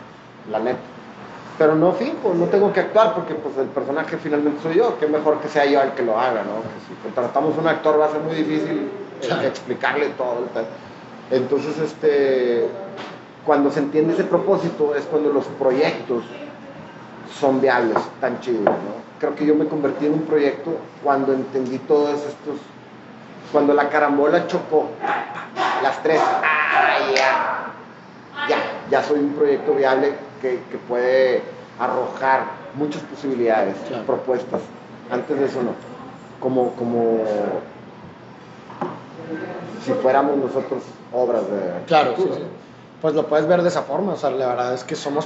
la neta. Pero no finjo, no tengo que actuar porque pues el personaje finalmente soy yo. Qué mejor que sea yo el que lo haga, ¿no? Que si contratamos un actor va a ser muy difícil eh, explicarle todo. Entonces, este, cuando se entiende ese propósito es cuando los proyectos son viables, tan chidos, ¿no? Creo que yo me convertí en un proyecto cuando entendí todos estos, cuando la carambola chocó, las tres, ¡ah, ya! Ya, ya soy un proyecto viable que, que puede arrojar muchas posibilidades, Claro. propuestas. Antes de eso no. Como, como si fuéramos nosotros obras de Claro, sí. Pues lo puedes ver de esa forma, o sea, la verdad es que somos,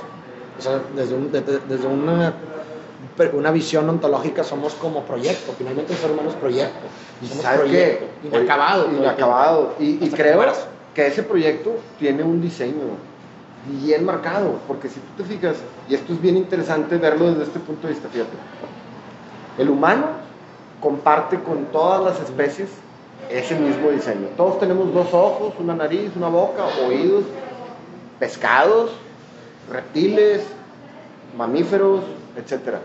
o sea, desde, un- de- de- desde una, una visión ontológica somos como proyecto, finalmente el ser humano es proyecto, ¿Y somos sabes proyecto, qué? inacabado. Inacabado. Y, y que creo. Que ese proyecto tiene un diseño bien marcado, porque si tú te fijas, y esto es bien interesante verlo desde este punto de vista, fíjate, el humano comparte con todas las especies ese mismo diseño. Todos tenemos dos ojos, una nariz, una boca, oídos, pescados, reptiles, mamíferos, etc.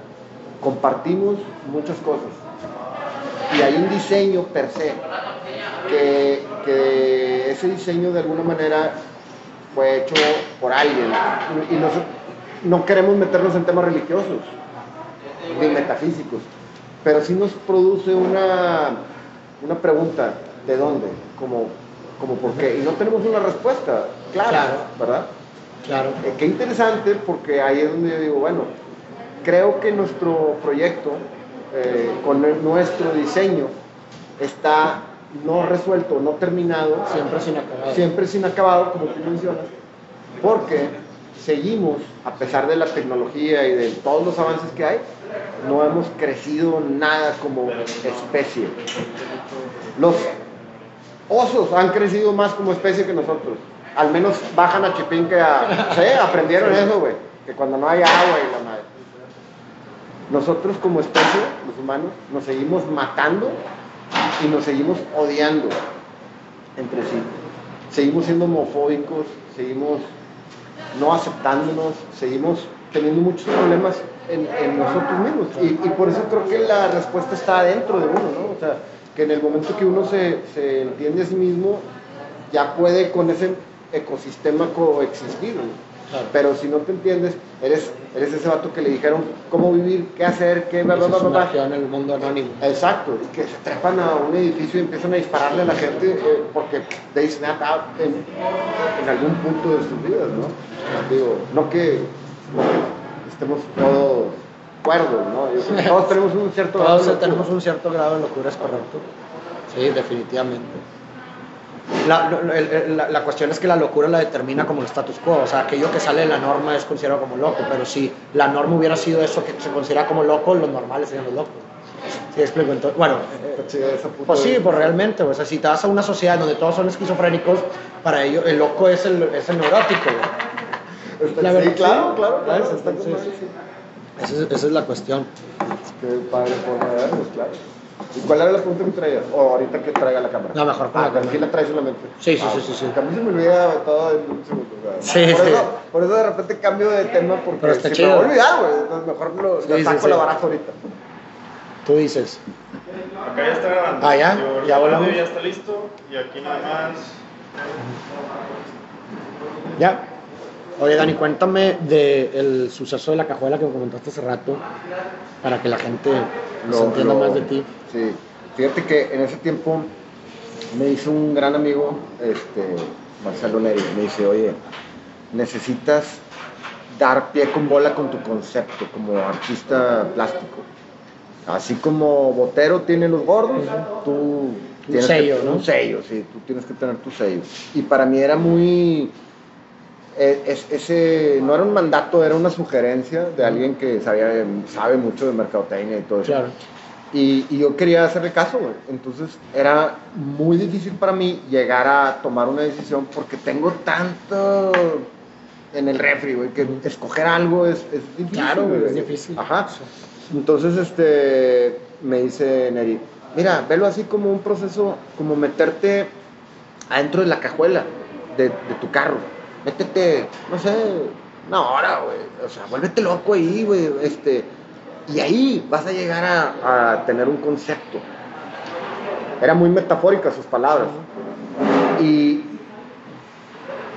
Compartimos muchas cosas. Y hay un diseño per se, que, que ese diseño de alguna manera fue hecho por alguien. Y no queremos meternos en temas religiosos ni metafísicos, pero sí nos produce una, una pregunta, ¿de dónde? Como, como por qué. Y no tenemos una respuesta clara, Claro. ¿verdad? Claro, Eh, qué interesante porque ahí es donde yo digo, bueno, creo que nuestro proyecto, eh, con el- nuestro diseño, está no resuelto, no terminado, siempre sin acabar. siempre sin acabado, como tú mencionas, porque seguimos, a pesar de la tecnología y de todos los avances que hay, no hemos crecido nada como especie. Los osos han crecido más como especie que nosotros. Al menos bajan a Chipín que a... Sí, aprendieron eso, güey. Que cuando no hay agua y la madre. Nosotros como especie, los humanos, nos seguimos matando y nos seguimos odiando entre sí. Seguimos siendo homofóbicos, seguimos no aceptándonos, seguimos teniendo muchos problemas en, nosotros mismos. Y, y por eso creo que la respuesta está dentro de uno, ¿no? O sea, que en el momento que uno se, se entiende a sí mismo, ya puede con ese ecosistema coexistir. ¿no? Claro. Pero si no te entiendes, eres, eres ese vato que le dijeron cómo vivir, qué hacer, qué... Bla, bla, bla, en el mundo anónimo. Exacto, y que se trepan a un edificio y empiezan a dispararle a la gente eh, porque they snap out en, en algún punto de sus vidas, ¿no? Digo, no que, no que estemos todos cuerdos, ¿no? Yo creo que todos tenemos un cierto grado Todos tenemos un cierto grado de locura, es correcto. Sí, definitivamente. La, la- la cuestión es que la locura la determina como el status quo, o sea, aquello que sale de la norma es considerado como loco, pero si la norma hubiera sido eso que se considera como loco, los normales serían los locos. ¿Sí explico? Entonces, bueno, eh, pues sí, pues realmente, o sea, si te vas a una sociedad donde todos son esquizofrénicos, para ellos el loco es el, es el neurótico. Está- la verdad, claro, sí. claro, claro. Con Entonces-. Esa es, esa es la cuestión. Qué padre forma de verlos, claro. ¿Y cuál era la pregunta que traías? O ahorita que traiga la cámara. No, mejor con ah, la cámara. aquí la traes solamente. Sí, sí, Ah, sí, sí, sí. porque A mí se me olvida todo en un segundo. o sea, Sí, por, sí. Eso, por eso de repente cambio de tema porque Pero está se chido. me va a olvidar, güey. Entonces mejor lo, Sí, lo sí, saco sí. la baraja ahorita. Tú dices. Acá ya está grabando. Ah, ¿ya? El ¿Ya volamos? ya está listo y aquí nada más. Ya. Oye, Dani, cuéntame del suceso de la cajuela que me comentaste hace rato, para que la gente Lo- entienda lo- más de ti. Sí, fíjate que en ese tiempo me hizo un gran amigo, este, Marcelo Neri, me dice, oye, necesitas dar pie con bola con tu concepto como artista plástico. Así como Botero tiene los gordos, tú tienes sello, que, ¿no? un sello, sí, tú tienes que tener tu sello. Y para mí era muy es- ese no era un mandato, era una sugerencia de alguien que sabía, sabe mucho de mercadotecnia y todo eso. Claro. Y, y yo quería hacerle caso, güey. Entonces era muy difícil para mí llegar a tomar una decisión porque tengo tanto en el refri, güey, que escoger algo es, es difícil. Claro, güey, güey. es difícil. Ajá. Entonces, este, me dice Neri, mira, velo así como un proceso, como meterte adentro de la cajuela de, de tu carro. Métete, no sé, una hora, güey. O sea, vuélvete loco ahí, güey. Este, y ahí vas a llegar a, a tener un concepto. Era muy metafórica sus palabras. Y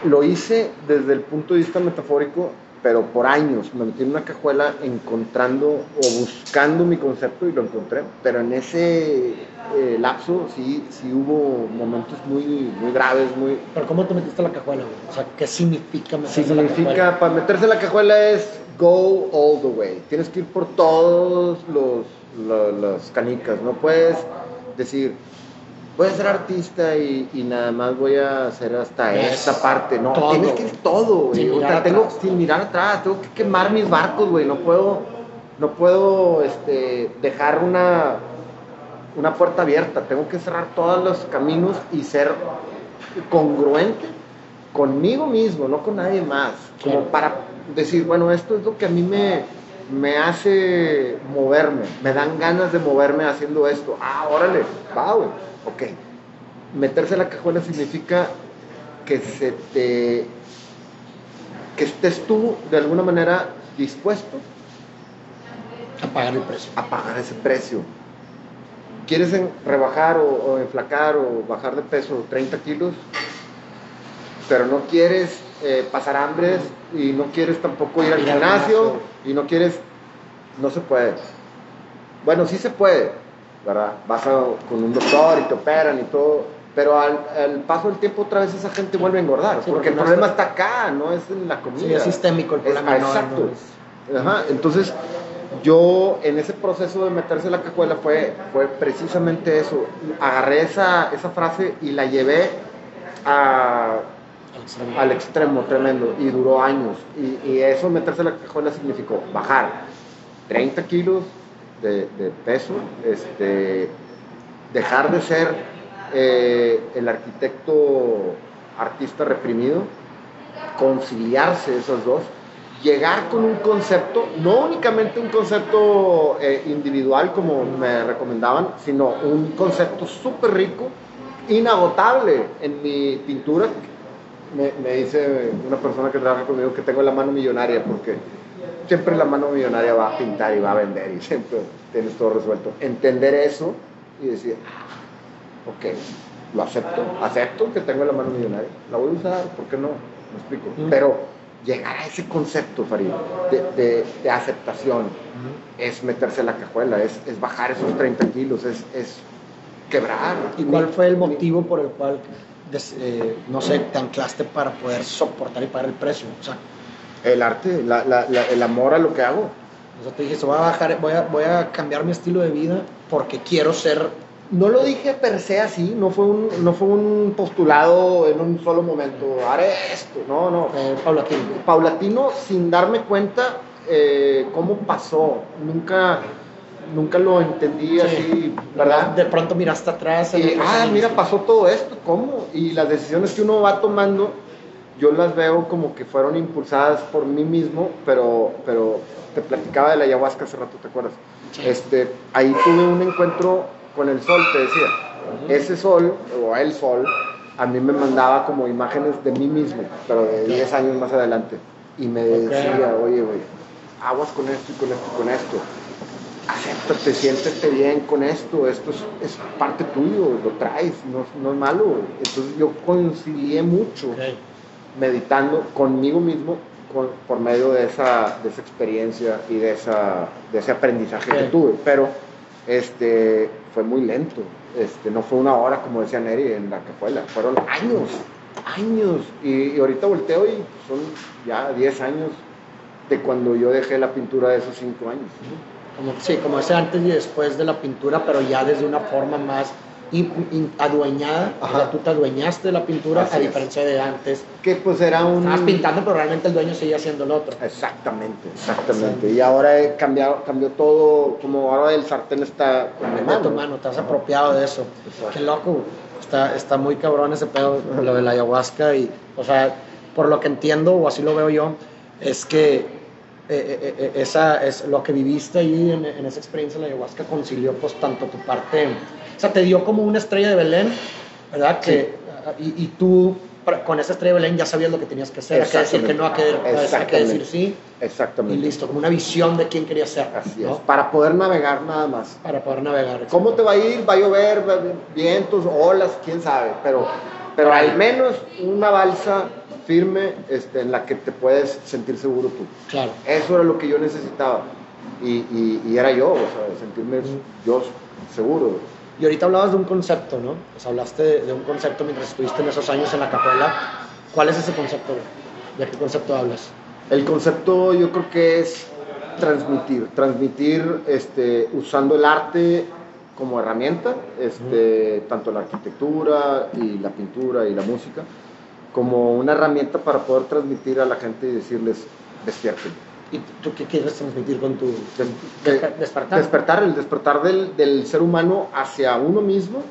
lo hice desde el punto de vista metafórico, pero por años. Me metí en una cajuela encontrando o buscando mi concepto y lo encontré. Pero en ese eh, lapso sí, sí hubo momentos muy, muy graves, muy, Pero ¿cómo te metiste a la cajuela? O sea, ¿qué significa meterse a la cajuela? Significa, para meterse en la cajuela es go all the way. Tienes que ir por todos los, lo- las canicas. No puedes decir, voy a ser artista y, y nada más voy a hacer hasta Es esta parte. No, todo, tienes que ir todo, güey. Sin O sea, tengo, atrás. sin mirar atrás, tengo que quemar mis barcos, güey. No puedo, no puedo este, dejar una, una puerta abierta. Tengo que cerrar todos los caminos y ser congruente conmigo mismo, no con nadie más. Como para decir, bueno, esto es lo que a mí me, me hace moverme, me dan ganas de moverme haciendo esto. Ah, órale, va, güey. Ok. Meterse a la cajuela significa que se te. que estés tú de alguna manera dispuesto A pagar el precio. a pagar ese precio. ¿Quieres en- rebajar o, o enflacar o bajar de peso 30 kilos? Pero no quieres eh, pasar hambres y no quieres tampoco ir al gimnasio y no quieres... No se puede. Bueno, sí se puede, ¿verdad? Vas a- con un doctor y te operan y todo, pero al, al paso del tiempo otra vez esa gente vuelve a engordar, Sí, porque porque el no problema está- está acá, no es en la comida. Sí, es sistémico el Es- problema. no- exacto. no es- Ajá, entonces yo en ese proceso de meterse en la cajuela fue, fue precisamente eso. Agarré esa, esa frase y la llevé a- al extremo tremendo y duró años. Y, eso, meterse la cajuela, significó bajar 30 kilos de, de peso, este, dejar de ser eh, el arquitecto artista reprimido, conciliarse esos dos, llegar con un concepto, no únicamente un concepto eh, individual como me recomendaban, sino un concepto súper rico, inagotable en mi pintura. Me, me dice una persona que trabaja conmigo que tengo la mano millonaria porque siempre la mano millonaria va a pintar y va a vender y siempre tienes todo resuelto. Entender eso y decir, ah, ok, lo acepto, acepto que tengo la mano millonaria, la voy a usar, ¿por qué no? Me explico. Mm. Pero llegar a ese concepto, Farid, de, de- de aceptación, es meterse en la cajuela, es, es bajar esos 30 kilos, es, es quebrar. ¿Y cuál fue el motivo por el cual, des- eh, no sé, te anclaste para poder soportar y pagar el precio? O sea, El arte, la- la- la- el amor a lo que hago. o sea, te dijiste, voy a, bajar, voy, a, voy a cambiar mi estilo de vida porque quiero ser... No lo dije per se así, no fue un, no fue un postulado en un solo momento, haré esto, no, no. eh, paulatino. Paulatino sin darme cuenta eh, cómo pasó, nunca, nunca lo entendí Sí. así, ¿verdad? De pronto miraste atrás. Y, ah, mira, pasó todo esto, ¿cómo? Y las decisiones que uno va tomando, yo las veo como que fueron impulsadas por mí mismo, pero, pero te platicaba de la ayahuasca hace rato, ¿te acuerdas? Sí. Este, ahí tuve un encuentro con el sol, te decía. Ese sol, o el sol, a mí me mandaba como imágenes de mí mismo, pero de 10 años más adelante. Y me decía, oye, güey, aguas con esto y con esto y con esto acéptate, siéntete bien con esto, esto es, es parte tuyo, lo traes, no, no es malo. Entonces yo concilié mucho meditando conmigo mismo con- por medio de esa, de esa experiencia y de, esa, de ese aprendizaje que tuve. Pero este, fue muy lento, este, no fue una hora como decía Neri en la cajuela, fueron años, años. Y, y ahorita volteo y son ya 10 años de cuando yo dejé la pintura de esos 5 años. Como, sí, como ese antes y después de la pintura, pero ya desde una forma más in- in- adueñada. O Ajá. sea, tú te adueñaste de la pintura Así a es. diferencia de antes. Que pues era un... Estabas pintando, pero realmente el dueño seguía haciendo el otro. Exactamente, exactamente. Y ahora he cambiado, cambió todo, como ahora el sartén está con mi mano. tu mano, te has apropiado de eso. Exacto. Qué loco. Está, está muy cabrón ese pedo, lo de la ayahuasca. Y, o sea, por lo que entiendo, o así lo veo yo, es que eh, eh, eh, esa es lo que viviste ahí en, en esa experiencia de la ayahuasca concilió pues tanto tu parte, o sea, te dio como una estrella de Belén, ¿verdad? Que, ah, y, y tú con esa estrella de Belén ya sabías lo que tenías que hacer, a qué decir que no, a qué, a qué decir Exactamente. sí, y Exactamente. listo, como una visión de quién querías ser, Así ¿no? es. Para poder navegar nada más. Para poder navegar. ¿Cómo te va a ir? Va a llover, vientos, olas, quién sabe. Pero, pero al menos una balsa firme este, en la que te puedes sentir seguro tú. Claro. Eso era lo que yo necesitaba. Y, y- y era yo, o sea, sentirme yo seguro. Y ahorita hablabas de un concepto, ¿no? Pues hablaste de, de un concepto mientras estuviste en esos años en la capuela. ¿Cuál es ese concepto? ¿De qué concepto hablas? El concepto yo creo que es transmitir, transmitir este, usando el arte como herramienta, este, tanto la arquitectura y la pintura y la música, como una herramienta para poder transmitir a la gente y decirles, despierten. ¿Y tú qué quieres transmitir con tu Des- desper- despertar? Despertar, el despertar del, del ser humano hacia uno mismo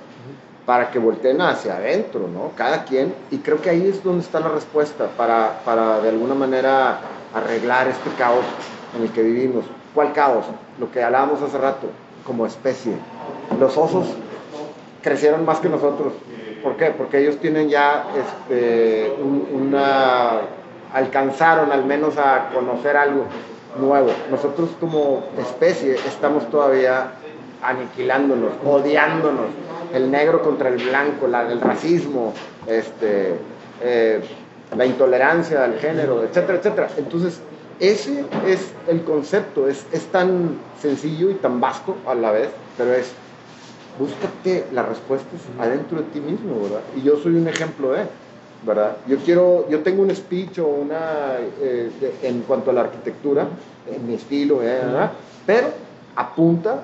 para que volteen hacia adentro, ¿no? Cada quien. Y creo que ahí es donde está la respuesta para, para de alguna manera arreglar este caos en el que vivimos. ¿Cuál caos? Lo que hablábamos hace rato, como especie. Los osos crecieron más que nosotros. ¿Por qué? Porque ellos tienen ya este, un- una... alcanzaron al menos a conocer algo nuevo. Nosotros como especie estamos todavía aniquilándonos, odiándonos. El negro contra el blanco, la, el racismo, este, eh, la intolerancia al género, etcétera, etcétera. Entonces, ese es el concepto, es, es tan sencillo y tan vasto a la vez, pero es búscate las respuestas adentro de ti mismo, ¿verdad? Y yo soy un ejemplo de, ¿verdad? Yo quiero, yo tengo un speech o una, eh, de- en cuanto a la arquitectura, en mi estilo, ¿eh? ¿verdad? Pero apunta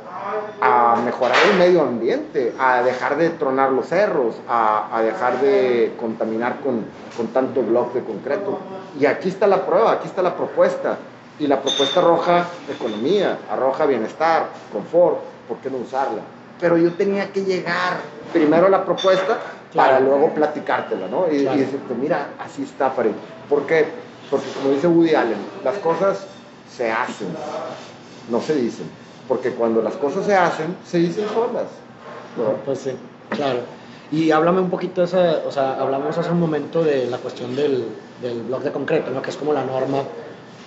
a mejorar el medio ambiente, a dejar de tronar los cerros, a, a dejar de contaminar con, con tanto bloque de concreto. Y aquí está la prueba, aquí está la propuesta. Y la propuesta arroja economía, arroja bienestar, confort, ¿por qué no usarla? Pero yo tenía que llegar primero a la propuesta para Claro. luego platicártela, ¿no? Y, Claro. y decirte, mira, así está, Farid. ¿Por qué? Porque como dice Woody Allen, las cosas se hacen, no se dicen. Porque cuando las cosas se hacen, se dicen solas. ¿no? Pues sí, claro. Y háblame un poquito de esa, o sea, hablamos hace un momento de la cuestión del, del bloque de concreto, ¿no? Que es como la norma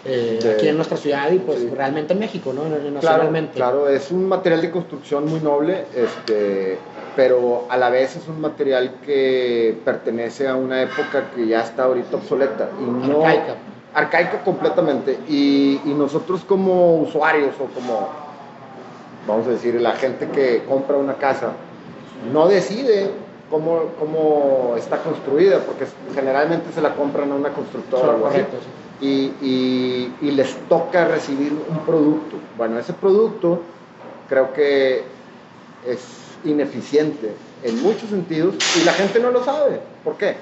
eh, De- aquí en nuestra ciudad y pues sí. realmente en México, ¿no? Claro, Nacionalmente. claro, es un material de construcción muy noble, este, pero a la vez es un material que pertenece a una época que ya está ahorita obsoleta y no Arcaica. arcaica completamente. Y, y nosotros como usuarios o como, vamos a decir, la gente que compra una casa, no decide cómo, cómo está construida, porque generalmente se la compran a una constructora o así y, y- y les toca recibir un producto. Bueno, ese producto creo que es ineficiente en muchos sentidos y la gente no lo sabe. ¿Por qué?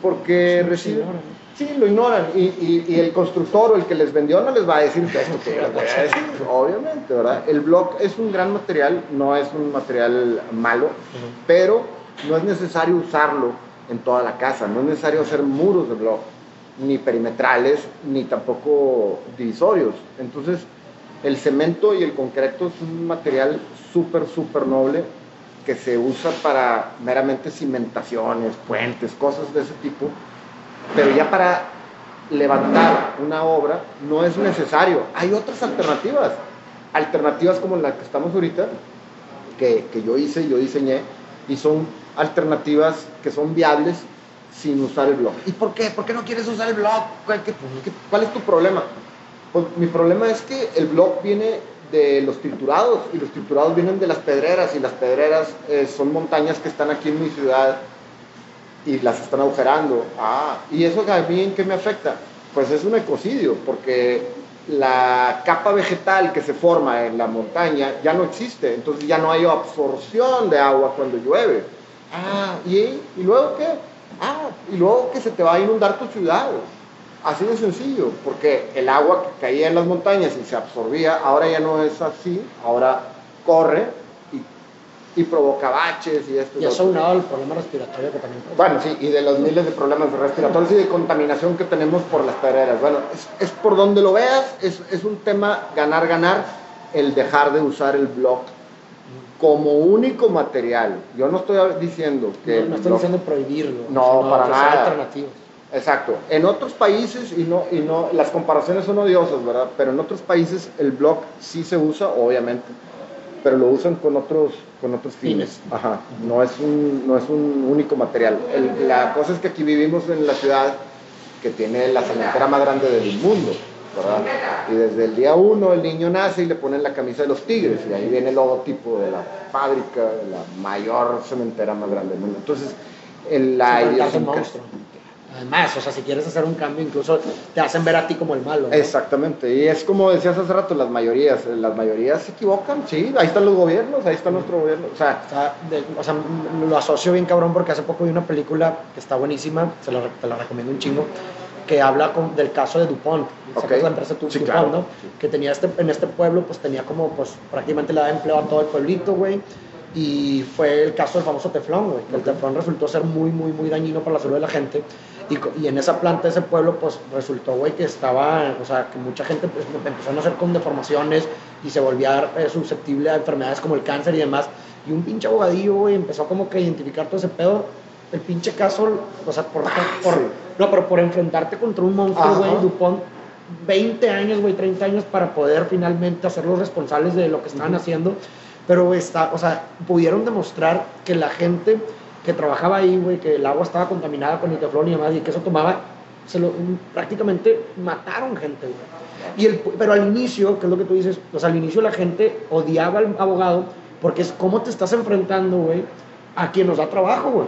Porque Sí, recibe... ignoran. Sí, lo ignoran. Y, y- y el constructor o el que les vendió no les va a decir que esto que yo les voy a decir. Obviamente, ¿verdad? El blog es un gran material, no es un material malo, pero no es necesario usarlo en toda la casa, no es necesario hacer muros de blog, ni perimetrales, ni tampoco divisorios. Entonces, el cemento y el concreto es un material súper, súper noble que se usa para meramente cimentaciones, puentes, cosas de ese tipo, pero ya para levantar una obra no es necesario. Hay otras alternativas, alternativas como la que estamos ahorita, que, que yo hice, yo diseñé, y son alternativas que son viables sin usar el blog. ¿Y por qué? ¿Por qué no quieres usar el blog? ¿Cuál, qué- cuál es tu problema? Pues mi problema es que el blog viene de los triturados y los triturados vienen de las pedreras y las pedreras eh, son montañas que están aquí en mi ciudad y las están agujerando. Ah, ¿y eso a mí en qué me afecta? Pues es un ecocidio, porque la capa vegetal que se forma en la montaña ya no existe, entonces ya no hay absorción de agua cuando llueve. Ah, ¿y, ¿y luego qué? Ah, y luego que se te va a inundar tu ciudad. Así de sencillo, porque el agua que caía en las montañas y se absorbía, ahora ya no es así, ahora corre y, y provoca baches y esto. Y eso unado al problema respiratorio que también. Bueno, sí, y de los miles de problemas respiratorios y de contaminación que tenemos por las pedreras. Bueno, es, es por donde lo veas, es, es un tema ganar, ganar, el dejar de usar el blog como único material. Yo no estoy diciendo que... No, estoy diciendo prohibirlo. No, para nada. alternativas. Exacto. En otros países, y no, y no, las comparaciones son odiosas, ¿verdad? Pero en otros países el blog sí se usa, obviamente, pero lo usan con otros, con otros fines. Fines. Ajá. No es un, no es un único material. El- la cosa es que aquí vivimos en la ciudad que tiene la cementera más grande del mundo, ¿verdad? Y desde el día uno el niño nace y le ponen la camisa de los tigres, y ahí viene el logotipo de la fábrica, de la mayor cementera más grande del mundo. Entonces, en la monstruo. Además, o sea, si quieres hacer un cambio, incluso te hacen ver a ti como el malo. ¿no? Exactamente, y es como decías hace rato, las mayorías, las mayorías se equivocan, sí, ahí están los gobiernos, ahí está nuestro gobierno, o sea, de- o sea, lo asocio bien cabrón porque hace poco vi una película que está buenísima, se la, te la recomiendo un chingo, que habla con- del caso de DuPont. Ok. ¿Sacas la empresa Sí, DuPont, claro. no? Que tenía este, en este pueblo, pues tenía como, pues prácticamente le daba empleo a todo el pueblito, güey. Y fue el caso del famoso teflón, güey. que El teflón resultó ser muy, muy, muy dañino para la salud de la gente. Y, y en esa planta ese pueblo, pues resultó, güey, que estaba, o sea, que mucha gente pues, empezó a nacer con deformaciones y se volvía eh, susceptible a enfermedades como el cáncer y demás. Y un pinche abogadillo, güey, empezó como que a identificar todo ese pedo. El pinche caso, o sea, por, por- sí. No, pero por enfrentarte contra un monstruo, güey, Dupont, 20 años, güey, 30 años para poder finalmente hacerlos responsables de lo que estaban haciendo. Pero está, o sea, pudieron demostrar que la gente que trabajaba ahí, güey, que el agua estaba contaminada con el teflón y demás, y que eso tomaba, se lo, prácticamente mataron gente, güey. Y el, pero al inicio, que es lo que tú dices, o sea, al inicio la gente odiaba al abogado porque es cómo te estás enfrentando, güey, a quien nos da trabajo, güey.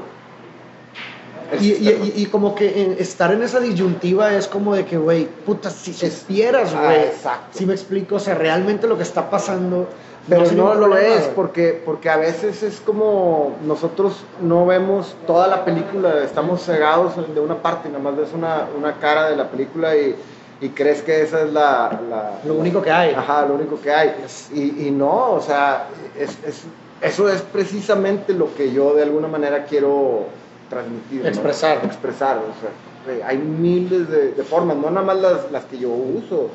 Y, y- y- y como que estar en esa disyuntiva es como de que, güey, puta, si supieras, Ah, güey. exacto. si me explico, o sea, realmente lo que está pasando. Pero no, un lo problema, es, porque, porque a veces es como nosotros no vemos toda la película, estamos cegados de una parte, nada más ves una, una cara de la película y, y crees que esa es la... la- Lo único que hay. Ajá, lo único que hay. Y, y no, o sea, es- es- eso es precisamente lo que yo de alguna manera quiero transmitir. ¿no? Expresar. Expresar, o sea, güey, hay miles de, de formas, no nada más las, las que yo uso.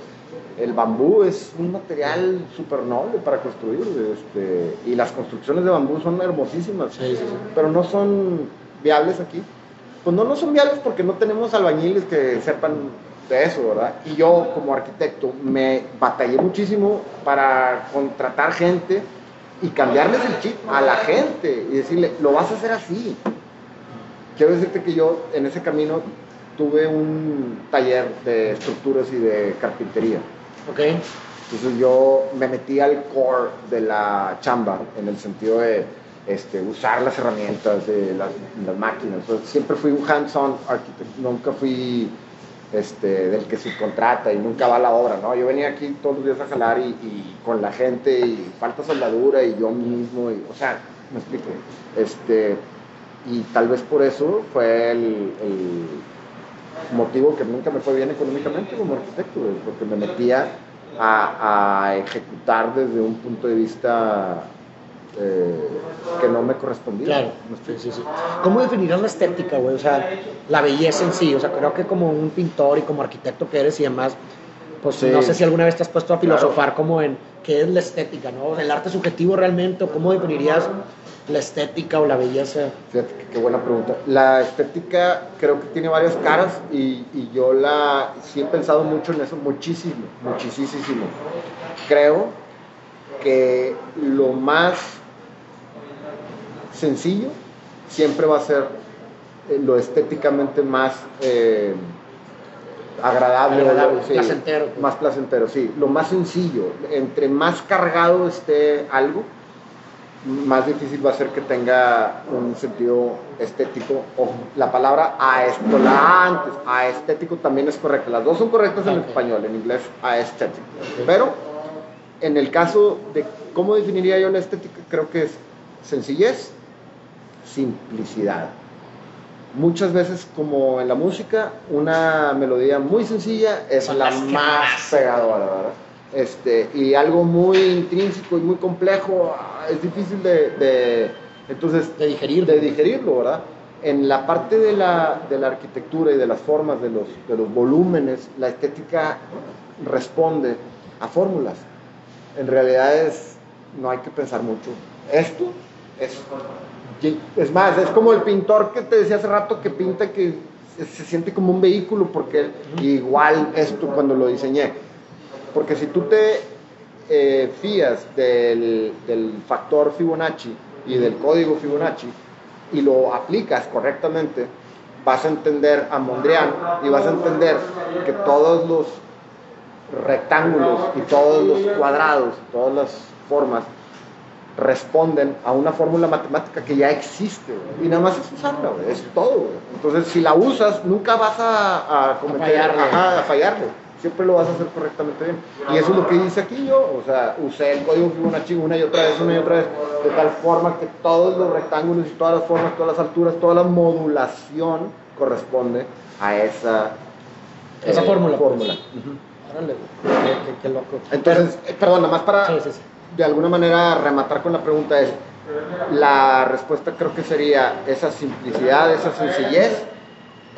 El bambú es un material súper noble para construir, este, y las construcciones de bambú son hermosísimas, Sí, sí, sí. pero no son viables aquí. Pues no, no son viables porque no tenemos albañiles que sepan de eso, ¿verdad? Y yo como arquitecto me batallé muchísimo para contratar gente y cambiarles el chip a la gente y decirle, lo vas a hacer así. Quiero decirte que yo en ese camino tuve un taller de estructuras y de carpintería. Ok. Entonces yo me metí al core de la chamba en el sentido de este, usar las herramientas de las, las máquinas. Entonces, siempre fui un hands-on architect, nunca fui este, del que subcontrata y nunca va a la obra, ¿no? Yo venía aquí todos los días a jalar y, y con la gente y falta soldadura y yo mismo, y, o sea, me explico. Este, y tal vez por eso fue el, el motivo que nunca me fue bien económicamente como arquitecto, güey, porque me metía a, a ejecutar desde un punto de vista eh, que no me correspondía. Claro, ¿Me sí, explico? sí, sí. ¿Cómo definirás la estética, güey? O sea, la belleza en sí. O sea, creo que como un pintor y como arquitecto que eres y demás, pues Sí. no sé si alguna vez te has puesto a Claro. filosofar como en qué es la estética, ¿no? El arte subjetivo realmente, o cómo definirías la estética o la belleza. Fíjate que qué buena pregunta. La estética creo que tiene varias caras y, y yo la sí he pensado mucho en eso, muchísimo, muchísimo. Creo que lo más sencillo siempre va a ser eh, lo estéticamente más eh, agradable, Agradable, placentero, pues. más placentero, sí. Lo más sencillo, entre más cargado esté algo, más difícil va a ser que tenga un sentido estético. Ojo, la palabra aesthetic, la A antes, aestético también es correcta. Las dos son correctas en Ok. español, en inglés aesthetic. Pero en el caso de cómo definiría yo la estética, creo que es sencillez, simplicidad. Muchas veces, como en la música, una melodía muy sencilla es Son la más pegadora, ¿verdad? Este, y algo muy intrínseco y muy complejo es difícil de, de- entonces, De digerir. de digerirlo, ¿verdad? En la parte de la, de la arquitectura y de las formas, de los, de los volúmenes, la estética responde a fórmulas. En realidad es, no hay que pensar mucho. Esto es, es más, es como el pintor que te decía hace rato que pinta que se, se siente como un vehículo, porque igual esto cuando lo diseñé. Porque si tú te eh, fías del, del factor Fibonacci y del código Fibonacci y lo aplicas correctamente, vas a entender a Mondrian y vas a entender que todos los rectángulos y todos los cuadrados, todas las formas responden a una fórmula matemática que ya existe y nada más es usarla, es todo. Entonces, si la usas, nunca vas a, a cometer, fallarle. ajá, a fallarle. Siempre lo vas a hacer correctamente bien. Y eso es lo que hice aquí yo. O sea, usé el código Fibonacci una y otra vez, una y otra vez, de tal forma que todos los rectángulos y todas las formas, todas las alturas, toda la modulación corresponde a esa, Esa eh, fórmula, pues. fórmula. Qué, qué- qué loco. Entonces, eh, perdón, nada más para Sí, sí, sí. de alguna manera rematar con la pregunta es, la respuesta creo que sería esa simplicidad, esa sencillez,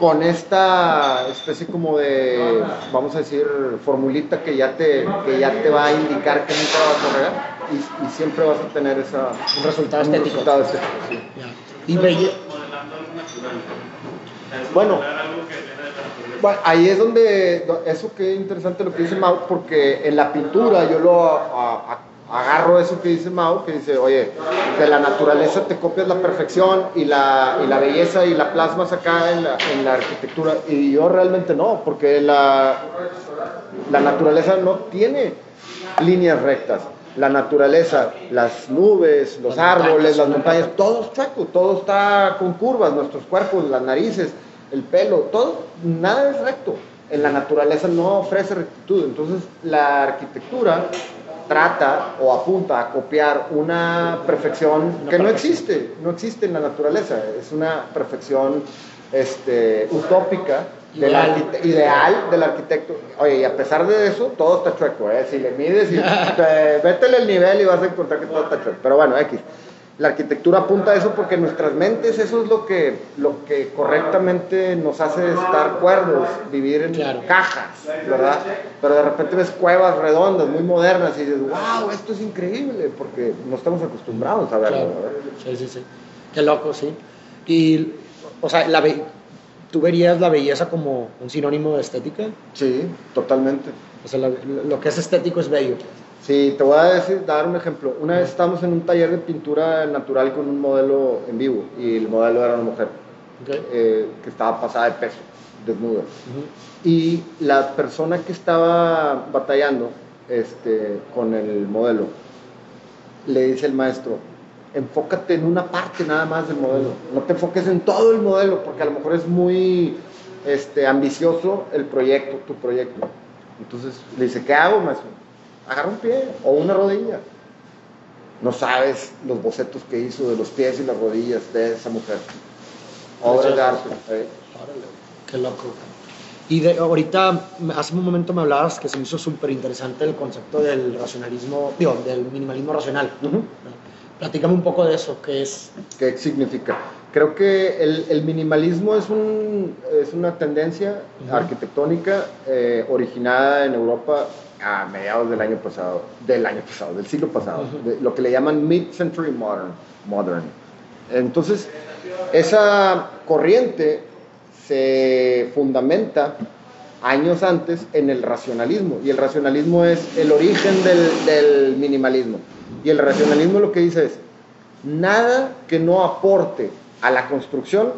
con esta especie como de, vamos a decir, formulita que ya te, que ya te va a indicar que nunca vas a regar y, y siempre vas a tener esa, Un resultado un estético. resultado estético, sí. Y belle- Bueno. Bueno, ahí es donde, do- eso que interesante lo que dice Mau, porque en la pintura yo lo a- a- agarro eso que dice Mau, que dice, oye, de la naturaleza te copias la perfección y la, y la belleza y la plasmas acá en la, en la arquitectura, y yo realmente no, porque la, la naturaleza no tiene líneas rectas. La naturaleza, las nubes, los árboles, las montañas, todo es chueco, todo está con curvas, nuestros cuerpos, las narices, el pelo, todo, nada es recto. En la naturaleza no ofrece rectitud. Entonces, la arquitectura trata o apunta a copiar una perfección que no existe, no existe en la naturaleza. Es una perfección este, utópica del Ideal. del arquitecto. Oye, y a pesar de eso, todo está chueco, ¿eh? Si le mides y te- vétele el nivel y vas a encontrar que todo está chueco. Pero bueno, X. La arquitectura apunta a eso porque en nuestras mentes eso es lo que, lo que correctamente nos hace estar cuerdos, vivir en Claro. cajas, ¿verdad? Pero de repente ves cuevas redondas, muy modernas y dices, wow, esto es increíble, porque no estamos acostumbrados a verlo, Claro. ¿verdad? Sí, sí, sí. Qué loco, sí. Y, o sea, la be- ¿tú verías la belleza como un sinónimo de estética? Sí, totalmente. O sea, la- lo que es estético es bello. Sí, te voy a decir, dar un ejemplo. Una vez estábamos en un taller de pintura natural con un modelo en vivo y el modelo era una mujer ¿ok? eh, que estaba pasada de peso, desnuda. Ujú. Y la persona que estaba batallando este, con el modelo le dice el maestro, enfócate en una parte nada más del modelo, no te enfoques en todo el modelo porque a lo mejor es muy este, ambicioso el proyecto, tu proyecto. Entonces le dice, ¿qué hago maestro? Agarra un pie o una rodilla. No sabes los bocetos que hizo de los pies y las rodillas de esa mujer. Obras de arte. ¿eh? Qué loco. Y de, ahorita, hace un momento me hablabas que se me hizo súper interesante el concepto del racionalismo, digo, del minimalismo racional. Ujú. Platícame un poco de eso, que es... ¿Qué significa? Creo que el, el minimalismo es, un, es una tendencia Ujú. arquitectónica eh, originada en Europa a mediados del año pasado, del año pasado, del siglo pasado, de lo que le llaman mid-century modern, modern. Entonces, esa corriente se fundamenta años antes en el racionalismo, y el racionalismo es el origen del, del minimalismo. Y el racionalismo lo que dice es, nada que no aporte a la construcción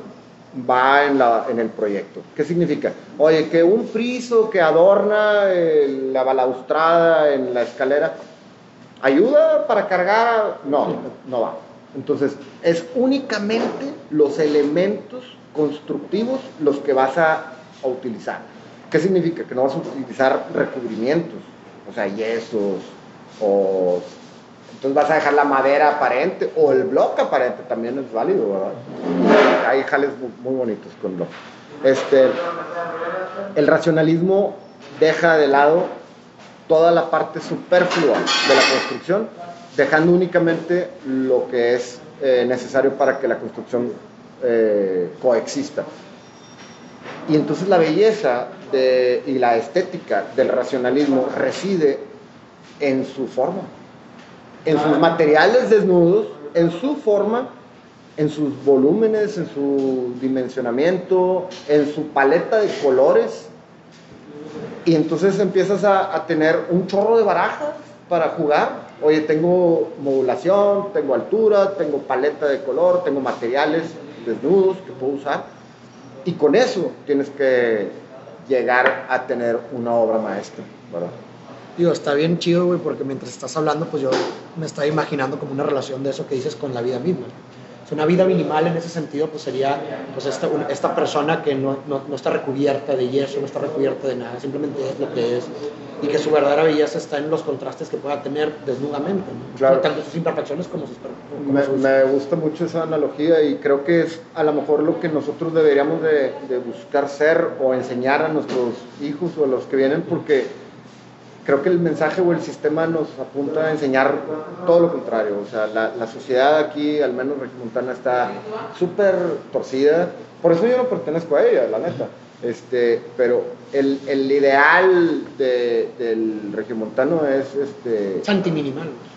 va en, la- en el proyecto. ¿Qué significa? Oye, que un friso que adorna eh, la balaustrada en la escalera, ¿ayuda para cargar? No, no va. Entonces, es únicamente los elementos constructivos los que vas a, a utilizar. ¿Qué significa? Que no vas a utilizar recubrimientos, o sea, yesos, o entonces vas a dejar la madera aparente o el bloque aparente también es válido, ¿verdad? Hay jales muy, bonitos con bloque. Este, el racionalismo deja de lado toda la parte superflua de la construcción, dejando únicamente lo que es eh, necesario para que la construcción eh, coexista. Y entonces la belleza y la estética del racionalismo reside en su forma, en sus materiales desnudos, en su forma, en sus volúmenes, en su dimensionamiento, en su paleta de colores. Y entonces empiezas a, tener un chorro de barajas para jugar. Oye, tengo modulación, tengo altura, tengo paleta de color, tengo materiales desnudos que puedo usar. Y con eso tienes que llegar a tener una obra maestra, ¿verdad? Digo, está bien chido, güey, porque mientras estás hablando, pues yo me estaba imaginando como una relación de eso que dices con la vida misma. Sea, una vida minimal en ese sentido, pues sería pues esta, esta persona que no, no, no está recubierta de yeso, no está recubierta de nada, simplemente es lo que es. Y que su verdadera belleza está en los contrastes que pueda tener desnudamente, ¿no? Claro. tanto sus imperfecciones como sus... como Me, sus- me gusta mucho esa analogía y creo que es a lo mejor lo que nosotros deberíamos de, de buscar ser o enseñar a nuestros hijos o a los que vienen porque creo que el mensaje o el sistema nos apunta a enseñar todo lo contrario. O sea, la, la sociedad aquí, al menos regimontana, está súper torcida. Por eso yo no pertenezco a ella, la neta. Este, pero el, el ideal de- del regimontano es este, Es antiminimal. güey.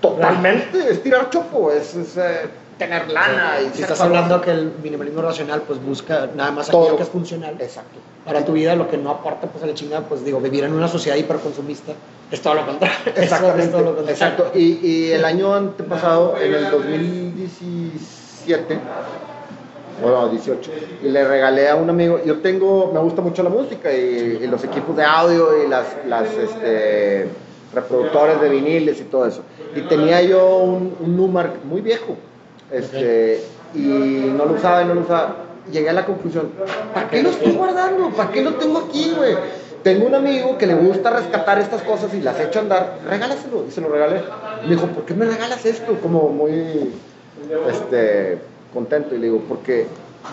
Totalmente, es tirar chopo, es, es, eh, tener lana. y Si estás hablando que el minimalismo racional, pues busca nada más Todo. aquello que es funcional. Exacto. para tu vida lo que no aporta pues a la chingada pues digo vivir en una sociedad hiperconsumista es todo lo contrario Exactamente. es todo lo contrario. Exacto. Y, y el año antepasado, en el 2017, bueno, 18, y le regalé a un amigo, yo tengo, me gusta mucho la música y, y los equipos de audio y las, las este, reproductores de viniles y todo eso. Y tenía yo un, un Numark muy viejo, este, y no lo usaba y no lo usaba. Llegué a la conclusión, ¿para qué lo estoy guardando? ¿Para qué lo tengo aquí, güey? Tengo un amigo que le gusta rescatar estas cosas y las echo a andar, regálaselo. Y se lo regalé. Me dijo, ¿por qué me regalas esto? Como muy este, contento. Y le digo, porque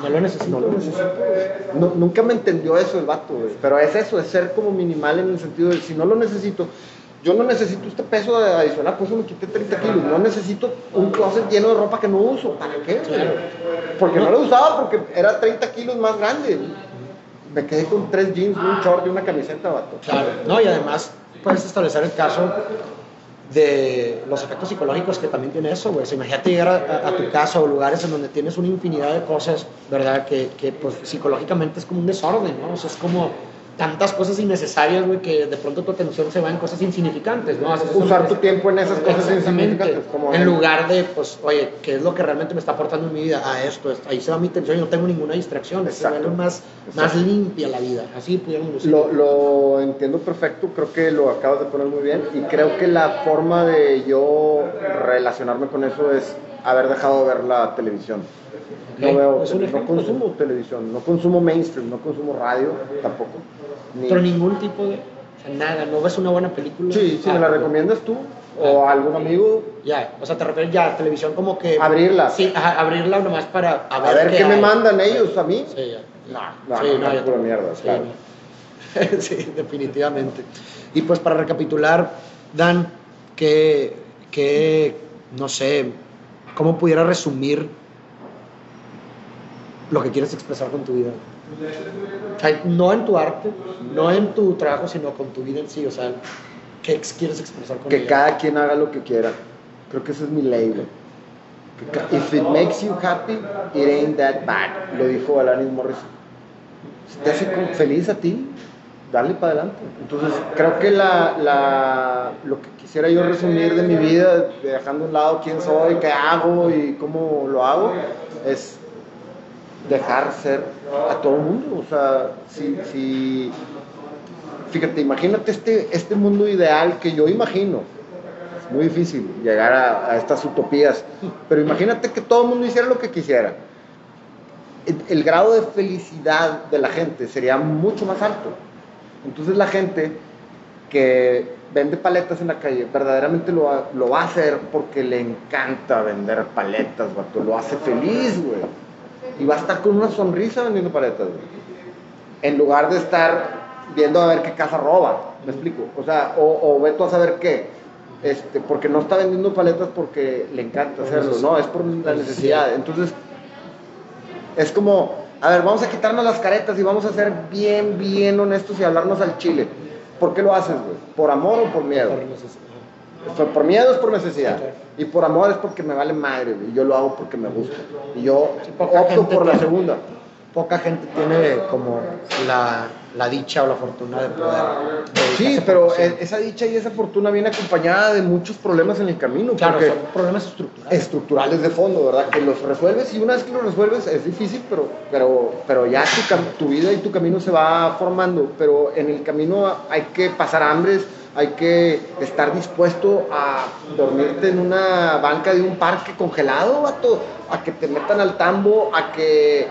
No lo necesito. No lo necesito. No- nunca me entendió eso el vato, güey. Pero es eso, es ser como minimal en el sentido de si no lo necesito. Yo no necesito este peso adicional, por eso me quité 30 kilos. No necesito un closet lleno de ropa que no uso. ¿Para qué? Porque no lo usaba, porque era 30 kilos más grande. Me quedé con tres jeans, un short y una camiseta, vato. Claro, no, y además puedes establecer el caso de los efectos psicológicos que también tiene eso, güey. Imagínate llegar a, a- a tu casa o lugares en donde tienes una infinidad de cosas, ¿verdad? Que, que, pues psicológicamente es como un desorden, ¿no? O sea, es como tantas cosas innecesarias, güey, que de pronto tu atención se va en cosas insignificantes, ¿no? Haces Usar tu tiempo en esas cosas insignificantes. Como en lugar de, pues, oye, ¿qué es lo que realmente me está aportando en mi vida? A esto, esto. ahí se va mi atención y no tengo ninguna distracción. Exacto. vuelve más, más limpia la vida. Así pudiéramos decir. Lo, lo entiendo perfecto, creo que lo acabas de poner muy bien y creo que la forma de yo relacionarme con eso es haber dejado de ver la televisión. No veo, es un no consumo televisión, no consumo mainstream, no consumo radio tampoco. Ni- Pero ningún tipo de. O sea, nada, no ves una buena película. Sí, si Ah, me la recomiendas tú o algún amigo, Ya, o sea, te refieres ya a televisión como que. Abrirla. Sí, abrirla nomás para. A a ver, qué, me mandan ellos a mí. Sí, ya. No, sí, no, no, pura mierda, sí, claro. no. sí, definitivamente. Y pues para recapitular, Dan, que, que, no sé, ¿cómo pudiera resumir lo que quieres expresar con tu vida? O sea, no en tu arte, no en tu trabajo, sino con tu vida en sí. O sea, ¿qué quieres expresar con Que ella? cada quien haga lo que quiera. Creo que esa es mi ca- If it makes you happy, it ain't that bad. Lo dijo Alanis Morrison. Si te hace feliz a ti, dale para adelante. Entonces, creo que la, la- lo que quisiera yo resumir de mi vida, dejando a un lado quién soy, qué hago y cómo lo hago, es dejar ser a todo el mundo. O sea, si, si fíjate, imagínate este, este mundo ideal que yo imagino. Es muy difícil llegar a, estas utopías, pero imagínate que todo el mundo hiciera lo que quisiera. El, el grado de felicidad de la gente sería mucho más alto. Entonces la gente que vende paletas en la calle verdaderamente lo va, lo va a hacer porque le encanta vender paletas, vato. Lo hace feliz, güey. Y va a estar con una sonrisa vendiendo paletas, güey en lugar de estar viendo a ver qué casa roba, ¿me explico? O sea, o, o ve tú a saber qué, este, porque no está vendiendo paletas porque le encanta hacerlo, no, es por la necesidad. Entonces, es como, a ver, vamos a quitarnos las caretas y vamos a ser bien, bien honestos y hablarnos al chile. ¿Por qué lo haces, güey? ¿Por amor o por miedo? Necesidad. Por, miedo es por necesidad. Y por amor es porque me vale madre, güey. Yo lo hago porque me gusta. Y yo Sí, opto por la tiene- segunda. Poca gente tiene como la, la dicha o la fortuna de poder. Sí, pero e- esa dicha y esa fortuna viene acompañada de muchos problemas en el camino. Claro, son problemas estructurales. estructurales de fondo, ¿verdad? Que los resuelves y una vez que los resuelves es difícil, pero, pero, pero ya tu, tu vida y tu camino se va formando. Pero en el camino hay que pasar hambres, hay que estar dispuesto a dormirte en una banca de un parque congelado, vato, a que te metan al tambo, a que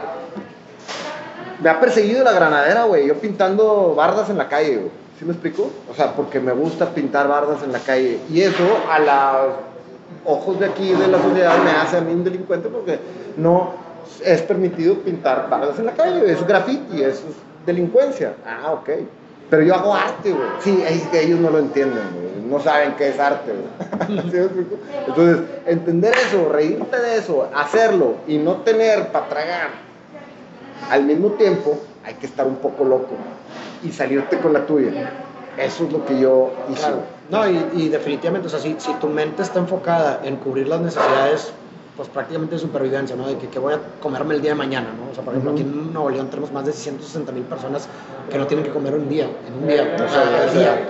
me ha perseguido la granadera, güey. Yo pintando bardas en la calle, güey. ¿Sí me explico? O sea, porque me gusta pintar bardas en la calle. Y eso, a los ojos de aquí de la sociedad, me hace a mí un delincuente porque no es permitido pintar bardas en la calle. Es graffiti, es delincuencia. Ah, ok. Pero yo hago arte, güey. Sí, ellos no lo entienden, güey. No saben qué es arte, güey. Entonces, entender eso, reírte de eso, hacerlo y no tener para tragar al mismo tiempo hay que estar un poco loco y salirte con la tuya. Eso es lo que yo hice. No, y, y definitivamente, o sea, si, si tu mente está enfocada en cubrir las necesidades, pues prácticamente de supervivencia, ¿no? De que, que voy a comerme el día de mañana, ¿no? O sea, por ejemplo, Ujú. aquí en Nuevo León tenemos más de 160 mil personas que no tienen que comer un día, en un día, o O sea, al día.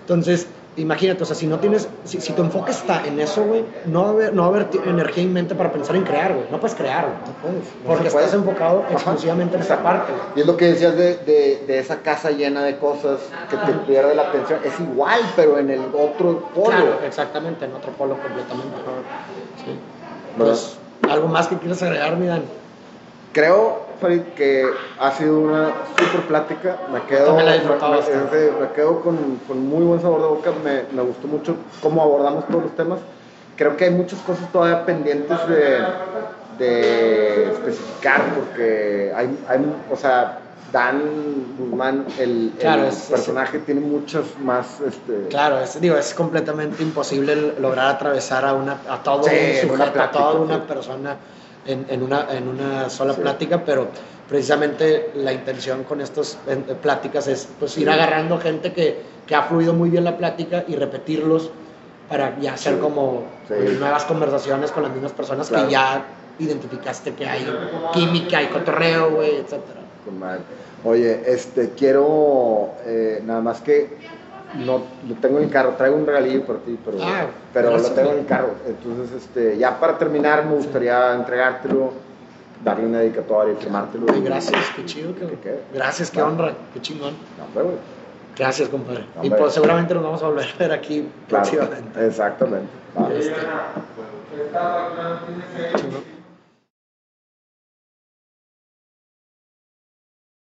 Entonces, imagínate, o sea, si no tienes, si, si tu enfoque está en eso, güey, no va a haber, no va a haber energía en mente para pensar en crear, güey. No puedes crear, güey. No puedes, no Porque puede. estás enfocado Ajá. exclusivamente en esa parte, güey. Y es lo que decías de, de- de esa casa llena de cosas que te pierde la atención. Es igual, pero en el otro polo. Claro, exactamente, en otro polo completamente. Sí. Pues, ¿algo más que quieras agregar, mi Dan? Creo, Farid, que ha sido una super plática. Me quedo, la disfrutado me, bastante. me- me quedo con, con muy buen sabor de boca. Me, me gustó mucho cómo abordamos todos los temas. Creo que hay muchas cosas todavía pendientes de, de especificar porque hay, hay o sea, Dan Guzmán, el, el Claro, es- personaje, tiene muchos más, este, Claro, es, digo, es completamente imposible lograr atravesar a, una, a todo Sí, un en una sujeto, a toda una sí. persona en, en una, en una sola Sí. plática, pero precisamente la intención con estas eh, pláticas es pues, ir agarrando gente que, que ha fluido muy bien la plática y repetirlos para ya hacer como nuevas conversaciones con las mismas personas Claro. que ya identificaste que hay química, hay cotorreo, güey, etcétera. Con madre. Oye, este, quiero eh, nada más que no lo tengo en el carro, traigo un regalillo por ti, pero, Ah, pero gracias, lo tengo en el carro. Entonces, este, ya para terminar, me gustaría entregártelo, darle una dedicatoria y firmártelo. Ay, gracias, qué chido. Que, ¿Qué, qué? Gracias, qué honra, qué chingón. No, hombre, güey. Gracias, compadre. Y pues seguramente nos vamos a volver a ver aquí Claro, próximamente. exactamente. Este, chingón.